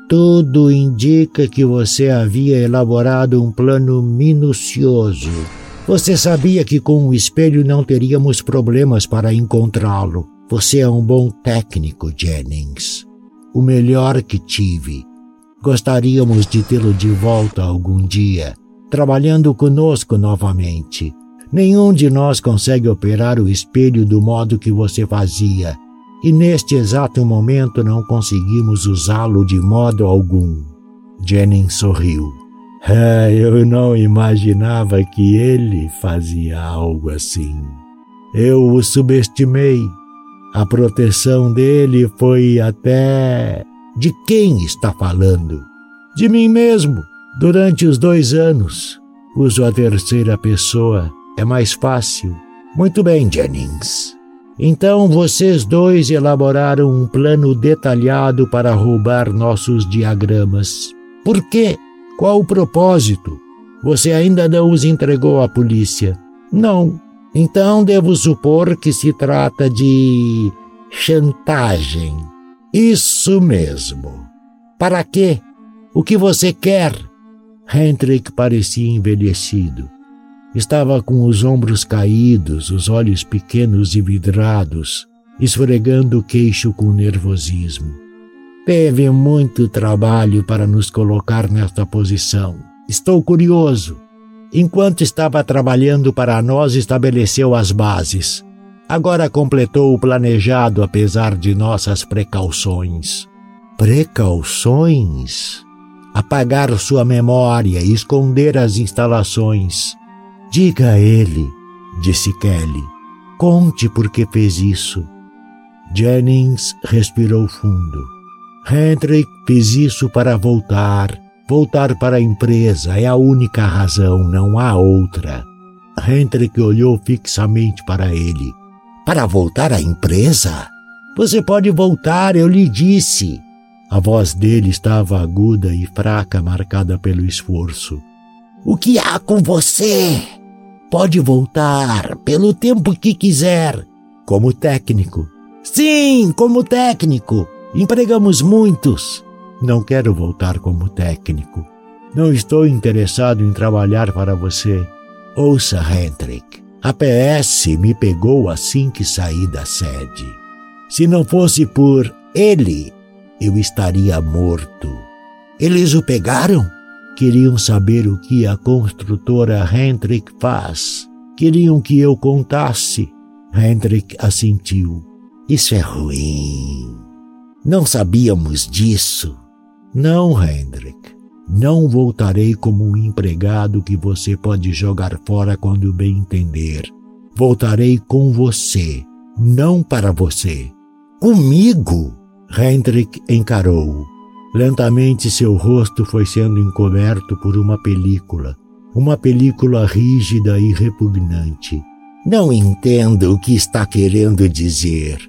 Tudo indica que você havia elaborado um plano minucioso. Você sabia que com o espelho não teríamos problemas para encontrá-lo. Você é um bom técnico, Jennings. O melhor que tive. Gostaríamos de tê-lo de volta algum dia, trabalhando conosco novamente. Nenhum de nós consegue operar o espelho do modo que você fazia, e neste exato momento não conseguimos usá-lo de modo algum. Jennings sorriu. É, eu não imaginava que ele fazia algo assim. Eu o subestimei. A proteção dele foi até de quem está falando? De mim mesmo. Durante os dois anos, uso a terceira pessoa. É mais fácil. Muito bem, Jennings. Então vocês dois elaboraram um plano detalhado para roubar nossos diagramas. Por quê? Qual o propósito? Você ainda não os entregou à polícia? Não. Então devo supor que se trata de chantagem. Isso mesmo. Para quê? O que você quer? Hendrik parecia envelhecido. Estava com os ombros caídos, os olhos pequenos e vidrados, esfregando o queixo com nervosismo. Teve muito trabalho para nos colocar nesta posição. Estou curioso. Enquanto estava trabalhando para nós, estabeleceu as bases. Agora completou o planejado apesar de nossas precauções. Precauções? Apagar sua memória e esconder as instalações. Diga a ele, disse Kelly. Conte por que fez isso. Jennings respirou fundo. Hendrik fez isso para voltar. Voltar para a empresa é a única razão, não há outra. Hendrik olhou fixamente para ele. Para voltar à empresa? Você pode voltar, eu lhe disse. A voz dele estava aguda e fraca, marcada pelo esforço. O que há com você? Pode voltar pelo tempo que quiser. Como técnico. Sim, como técnico. Empregamos muitos. Não quero voltar como técnico. Não estou interessado em trabalhar para você. Ouça, Hendrik. A PS me pegou assim que saí da sede. Se não fosse por ele, eu estaria morto. Eles o pegaram? Queriam saber o que a construtora Hendrik faz. Queriam que eu contasse. Hendrik assentiu. Isso é ruim. Não sabíamos disso. Não, Hendrik. Não voltarei como um empregado que você pode jogar fora quando bem entender. Voltarei com você, não para você. Comigo? Hendrik encarou-o. Lentamente seu rosto foi sendo encoberto por uma película, uma película rígida e repugnante. Não entendo o que está querendo dizer.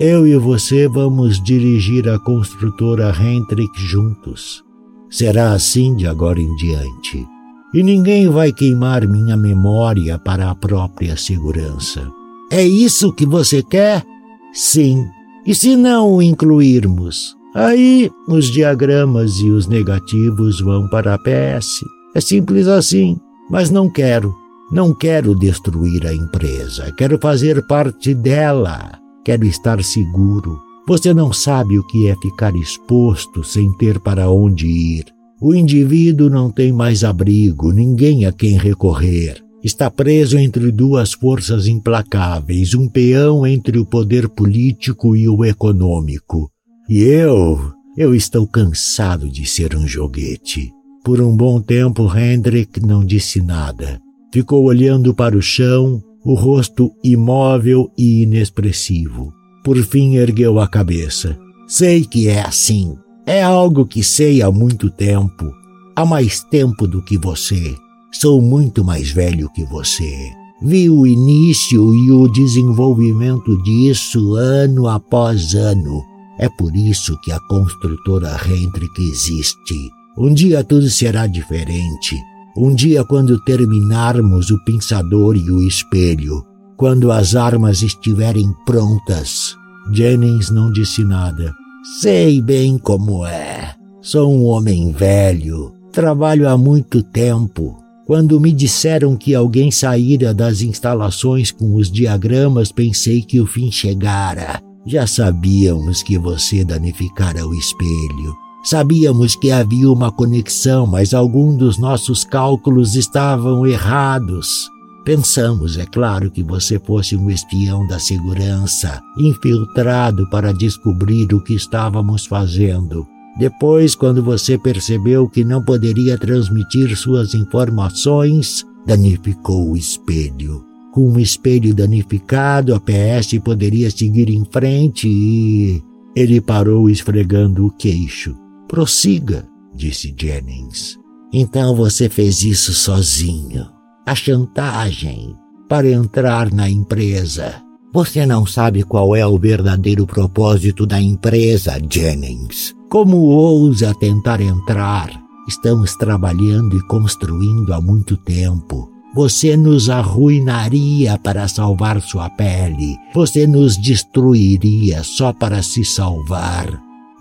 Eu e você vamos dirigir a construtora Hendrik juntos. Será assim de agora em diante. E ninguém vai queimar minha memória para a própria segurança. É isso que você quer? Sim. E se não o incluirmos? Aí os diagramas e os negativos vão para a PS. É simples assim. Mas não quero. Não quero destruir a empresa. Quero fazer parte dela. Quero estar seguro. Você não sabe o que é ficar exposto sem ter para onde ir. O indivíduo não tem mais abrigo, ninguém a quem recorrer. Está preso entre duas forças implacáveis, um peão entre o poder político e o econômico. E eu, eu estou cansado de ser um joguete. Por um bom tempo, Hendrik não disse nada. Ficou olhando para o chão, o rosto imóvel e inexpressivo. Por fim, ergueu a cabeça. Sei que é assim. É algo que sei há muito tempo. Há mais tempo do que você. Sou muito mais velho que você. Vi o início e o desenvolvimento disso ano após ano é por isso que a construtora Hendrick existe. Um dia tudo será diferente. Um dia, quando terminarmos o pensador e o espelho, quando as armas estiverem prontas. Jennings não disse nada. Sei bem como é. Sou um homem velho. Trabalho há muito tempo. Quando me disseram que alguém saíra das instalações com os diagramas, pensei que o fim chegara. Já sabíamos que você danificara o espelho. Sabíamos que havia uma conexão, mas alguns dos nossos cálculos estavam errados. Pensamos, é claro, que você fosse um espião da segurança, infiltrado para descobrir o que estávamos fazendo. Depois, quando você percebeu que não poderia transmitir suas informações, danificou o espelho. Com um espelho danificado, a PS poderia seguir em frente e. Ele parou esfregando o queixo. Prossiga, disse Jennings. Então você fez isso sozinho. A chantagem para entrar na empresa. Você não sabe qual é o verdadeiro propósito da empresa, Jennings. Como ousa tentar entrar? Estamos trabalhando e construindo há muito tempo. Você nos arruinaria para salvar sua pele. Você nos destruiria só para se salvar.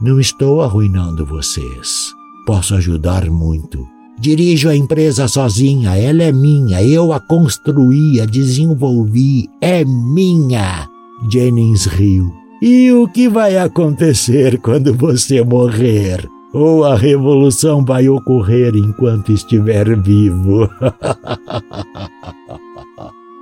Não estou arruinando vocês. Posso ajudar muito. Dirijo a empresa sozinha, ela é minha, eu a construí, a desenvolvi, é minha. Jennings riu. E o que vai acontecer quando você morrer? ou a revolução vai ocorrer enquanto estiver vivo.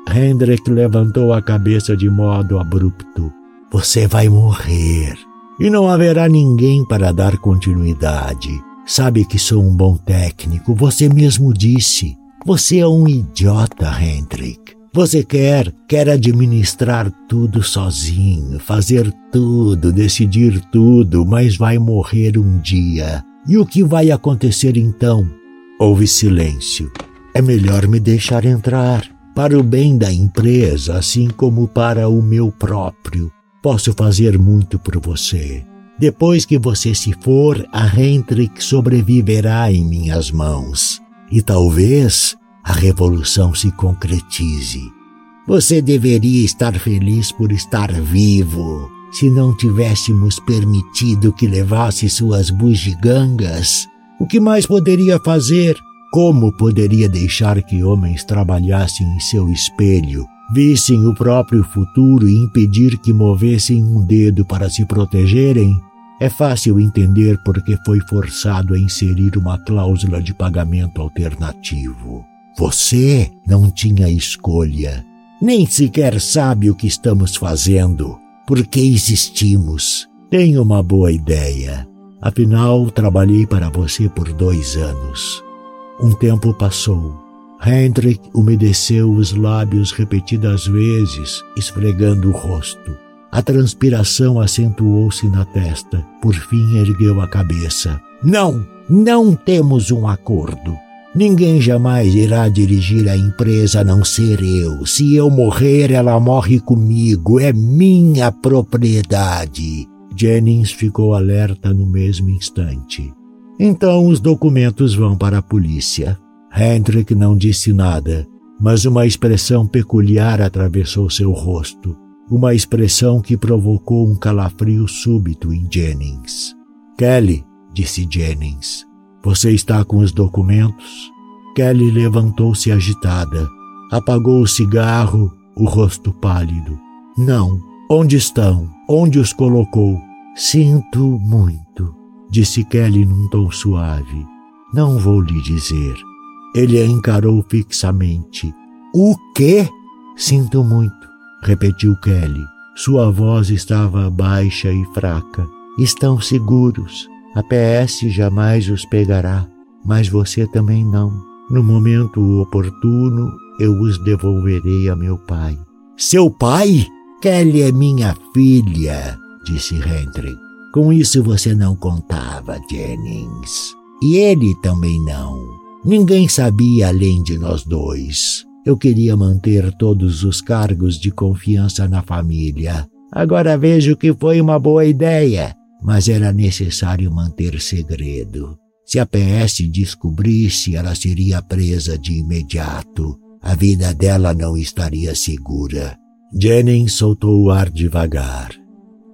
Hendrik levantou a cabeça de modo abrupto. Você vai morrer. E não haverá ninguém para dar continuidade. Sabe que sou um bom técnico, você mesmo disse. Você é um idiota, Hendrik. Você quer, quer administrar tudo sozinho, fazer tudo, decidir tudo, mas vai morrer um dia. E o que vai acontecer então? Houve silêncio. É melhor me deixar entrar. Para o bem da empresa, assim como para o meu próprio. Posso fazer muito por você. Depois que você se for, a Hendrik sobreviverá em minhas mãos. E talvez a revolução se concretize. Você deveria estar feliz por estar vivo. Se não tivéssemos permitido que levasse suas bugigangas, o que mais poderia fazer? Como poderia deixar que homens trabalhassem em seu espelho, vissem o próprio futuro e impedir que movessem um dedo para se protegerem? É fácil entender porque foi forçado a inserir uma cláusula de pagamento alternativo. Você não tinha escolha. Nem sequer sabe o que estamos fazendo, porque existimos. Tenho uma boa ideia. Afinal, trabalhei para você por dois anos. Um tempo passou. Hendrik umedeceu os lábios repetidas vezes, esfregando o rosto. A transpiração acentuou-se na testa. Por fim ergueu a cabeça. Não, não temos um acordo. Ninguém jamais irá dirigir a empresa a não ser eu. Se eu morrer, ela morre comigo. É minha propriedade. Jennings ficou alerta no mesmo instante. Então os documentos vão para a polícia. Hendrik não disse nada, mas uma expressão peculiar atravessou seu rosto. Uma expressão que provocou um calafrio súbito em Jennings. Kelly, disse Jennings, você está com os documentos? Kelly levantou-se agitada. Apagou o cigarro, o rosto pálido. Não. Onde estão? Onde os colocou? Sinto muito, disse Kelly num tom suave. Não vou lhe dizer. Ele a encarou fixamente. O quê? Sinto muito, repetiu Kelly. Sua voz estava baixa e fraca. Estão seguros. A PS jamais os pegará, mas você também não. No momento oportuno, eu os devolverei a meu pai. Seu pai? Kelly é minha filha, disse Hendrik. Com isso você não contava, Jennings. E ele também não. Ninguém sabia além de nós dois. Eu queria manter todos os cargos de confiança na família. Agora vejo que foi uma boa ideia mas era necessário manter segredo. Se a PS descobrisse, ela seria presa de imediato. A vida dela não estaria segura. Jennings soltou o ar devagar.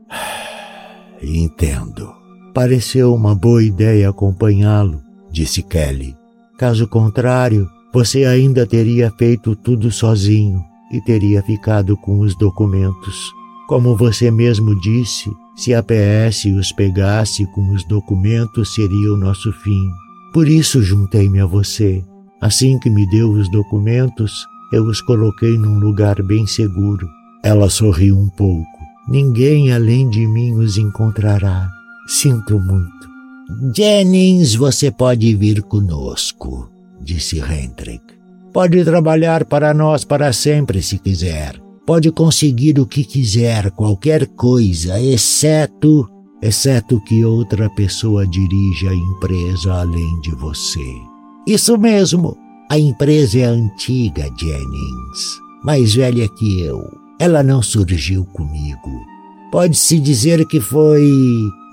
Entendo. Pareceu uma boa ideia acompanhá-lo, disse Kelly. Caso contrário, você ainda teria feito tudo sozinho e teria ficado com os documentos. Como você mesmo disse, se a PS os pegasse com os documentos, seria o nosso fim. Por isso juntei-me a você. Assim que me deu os documentos, eu os coloquei num lugar bem seguro. Ela sorriu um pouco. Ninguém além de mim os encontrará. Sinto muito. Jennings, você pode vir conosco, disse Hendrik. Pode trabalhar para nós para sempre se quiser pode conseguir o que quiser, qualquer coisa, exceto, exceto que outra pessoa dirija a empresa além de você. Isso mesmo. A empresa é antiga, Jennings, mais velha que eu. Ela não surgiu comigo. Pode-se dizer que foi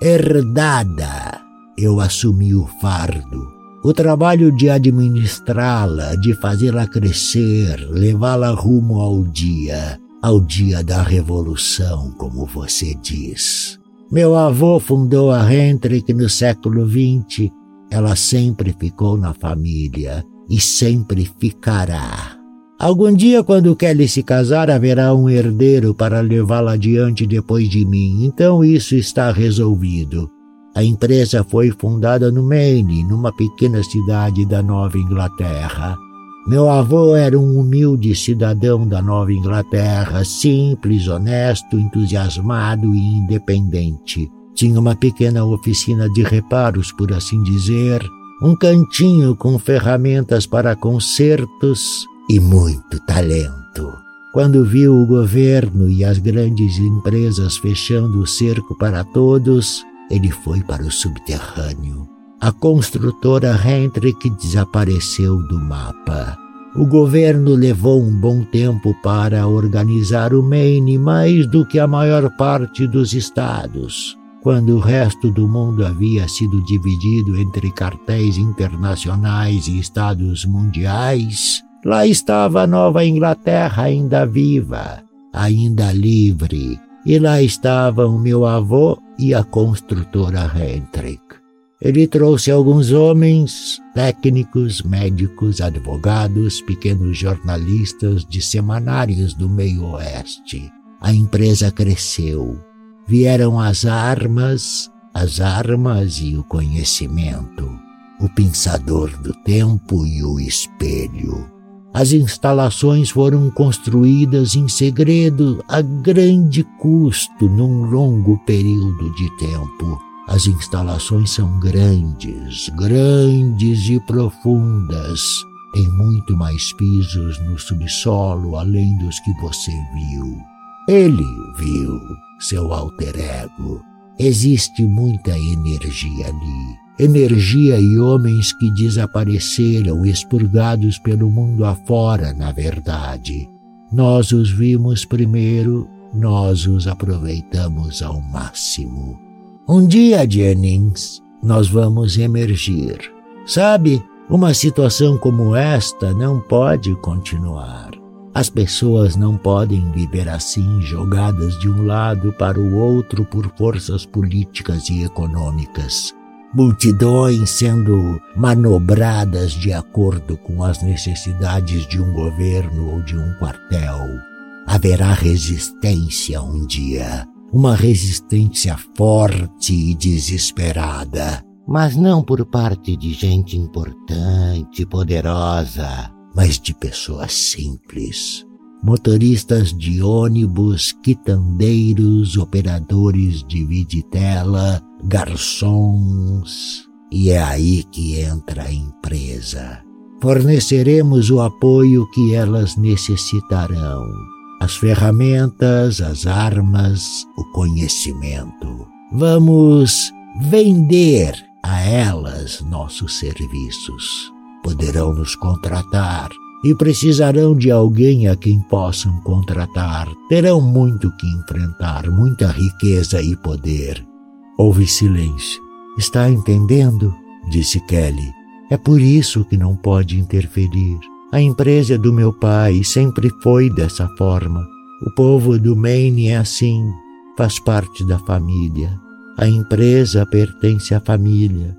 herdada. Eu assumi o fardo o trabalho de administrá-la, de fazê-la crescer, levá-la rumo ao dia, ao dia da revolução, como você diz. Meu avô fundou a Hendrick no século XX. Ela sempre ficou na família e sempre ficará. Algum dia, quando Kelly se casar, haverá um herdeiro para levá-la adiante depois de mim. Então isso está resolvido. A empresa foi fundada no Maine, numa pequena cidade da Nova Inglaterra. Meu avô era um humilde cidadão da Nova Inglaterra, simples, honesto, entusiasmado e independente. Tinha uma pequena oficina de reparos, por assim dizer, um cantinho com ferramentas para consertos e muito talento. Quando viu o governo e as grandes empresas fechando o cerco para todos, ele foi para o subterrâneo a construtora Hendrick desapareceu do mapa. O governo levou um bom tempo para organizar o Maine mais do que a maior parte dos estados. Quando o resto do mundo havia sido dividido entre cartéis internacionais e estados mundiais, lá estava a Nova Inglaterra ainda viva, ainda livre, e lá estavam meu avô e a construtora Hendrick. Ele trouxe alguns homens, técnicos, médicos, advogados, pequenos jornalistas de semanários do meio-oeste. A empresa cresceu. Vieram as armas, as armas e o conhecimento, o pensador do tempo e o espelho. As instalações foram construídas em segredo a grande custo num longo período de tempo as instalações são grandes, grandes e profundas. Tem muito mais pisos no subsolo além dos que você viu. Ele viu. seu alter ego. Existe muita energia ali. Energia e homens que desapareceram, expurgados pelo mundo afora, na verdade. Nós os vimos primeiro, nós os aproveitamos ao máximo. Um dia, Jennings, nós vamos emergir. Sabe, uma situação como esta não pode continuar. As pessoas não podem viver assim, jogadas de um lado para o outro por forças políticas e econômicas. Multidões sendo manobradas de acordo com as necessidades de um governo ou de um quartel. Haverá resistência um dia, uma resistência forte e desesperada, mas não por parte de gente importante, e poderosa mas de pessoas simples. Motoristas de ônibus, quitandeiros, operadores de viditela, garçons. E é aí que entra a empresa. Forneceremos o apoio que elas necessitarão. As ferramentas, as armas, o conhecimento. Vamos vender a elas nossos serviços poderão nos contratar e precisarão de alguém a quem possam contratar. Terão muito que enfrentar, muita riqueza e poder. Houve silêncio. Está entendendo? disse Kelly. É por isso que não pode interferir. A empresa do meu pai sempre foi dessa forma. O povo do Maine é assim, faz parte da família. A empresa pertence à família.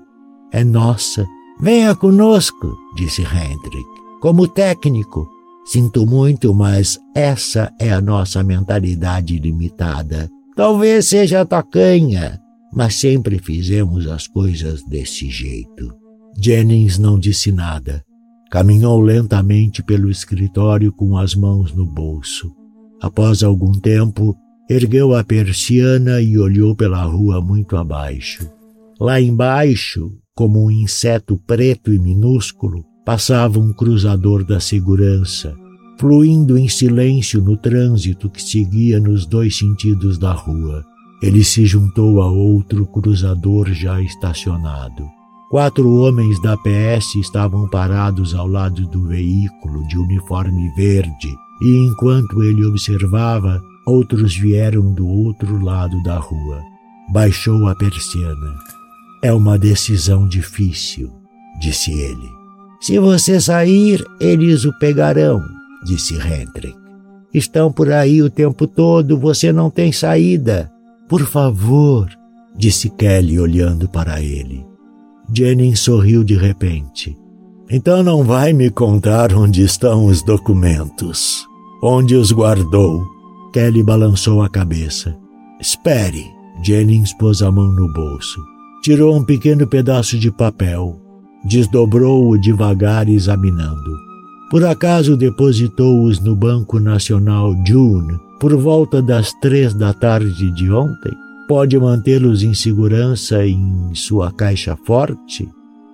É nossa Venha conosco, disse Hendrik. Como técnico, sinto muito, mas essa é a nossa mentalidade limitada. Talvez seja tacanha, mas sempre fizemos as coisas desse jeito. Jennings não disse nada. Caminhou lentamente pelo escritório com as mãos no bolso. Após algum tempo, ergueu a persiana e olhou pela rua muito abaixo. Lá embaixo, como um inseto preto e minúsculo, passava um cruzador da segurança, fluindo em silêncio no trânsito que seguia nos dois sentidos da rua. Ele se juntou a outro cruzador já estacionado. Quatro homens da PS estavam parados ao lado do veículo de uniforme verde, e enquanto ele observava, outros vieram do outro lado da rua. Baixou a persiana. É uma decisão difícil, disse ele. Se você sair, eles o pegarão, disse Hendrik. Estão por aí o tempo todo, você não tem saída. Por favor, disse Kelly olhando para ele. Jennings sorriu de repente. Então não vai me contar onde estão os documentos. Onde os guardou? Kelly balançou a cabeça. Espere. Jennings pôs a mão no bolso. Tirou um pequeno pedaço de papel, desdobrou-o devagar examinando. Por acaso depositou-os no Banco Nacional June por volta das três da tarde de ontem? Pode mantê-los em segurança em sua caixa forte?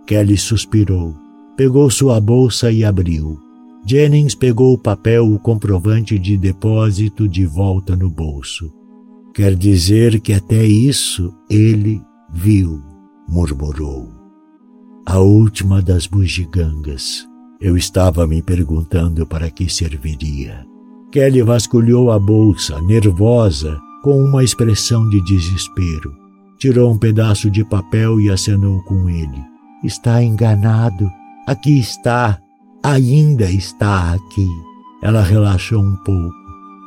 Kelly suspirou. Pegou sua bolsa e abriu. Jennings pegou o papel, o comprovante de depósito de volta no bolso. Quer dizer que até isso ele Viu, murmurou. A última das bugigangas. Eu estava me perguntando para que serviria. Kelly vasculhou a bolsa, nervosa, com uma expressão de desespero. Tirou um pedaço de papel e acenou com ele. Está enganado. Aqui está. Ainda está aqui. Ela relaxou um pouco.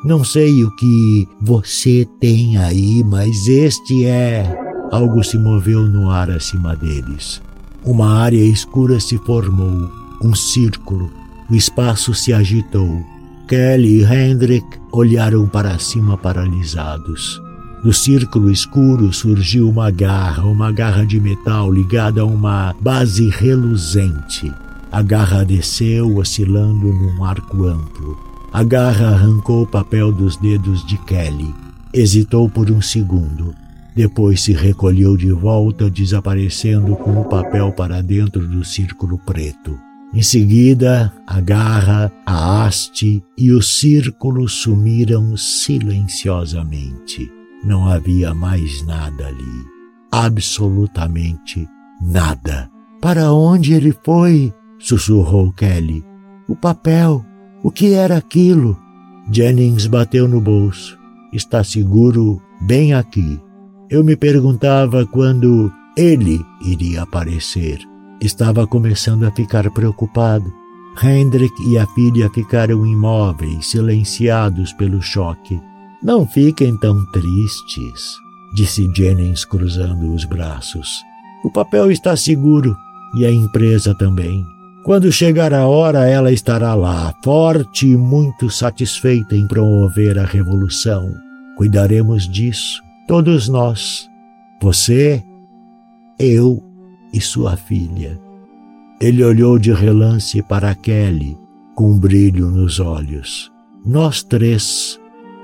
Não sei o que você tem aí, mas este é. Algo se moveu no ar acima deles. Uma área escura se formou, um círculo. O espaço se agitou. Kelly e Hendrik olharam para cima paralisados. Do círculo escuro surgiu uma garra, uma garra de metal ligada a uma base reluzente. A garra desceu, oscilando num arco amplo. A garra arrancou o papel dos dedos de Kelly. Hesitou por um segundo. Depois se recolheu de volta, desaparecendo com o papel para dentro do círculo preto. Em seguida, a garra, a haste e o círculo sumiram silenciosamente. Não havia mais nada ali. Absolutamente nada. Para onde ele foi? sussurrou Kelly. O papel. O que era aquilo? Jennings bateu no bolso. Está seguro bem aqui. Eu me perguntava quando ele iria aparecer. Estava começando a ficar preocupado. Hendrik e a filha ficaram imóveis, silenciados pelo choque. Não fiquem tão tristes, disse Jennings cruzando os braços. O papel está seguro e a empresa também. Quando chegar a hora, ela estará lá, forte e muito satisfeita em promover a revolução. Cuidaremos disso, todos nós. Você, eu e sua filha. Ele olhou de relance para Kelly, com um brilho nos olhos. Nós três.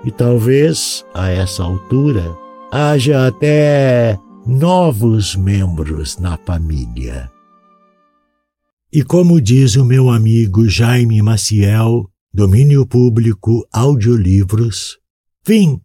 E talvez, a essa altura, haja até novos membros na família. E como diz o meu amigo Jaime Maciel, domínio público audiolivros, fim.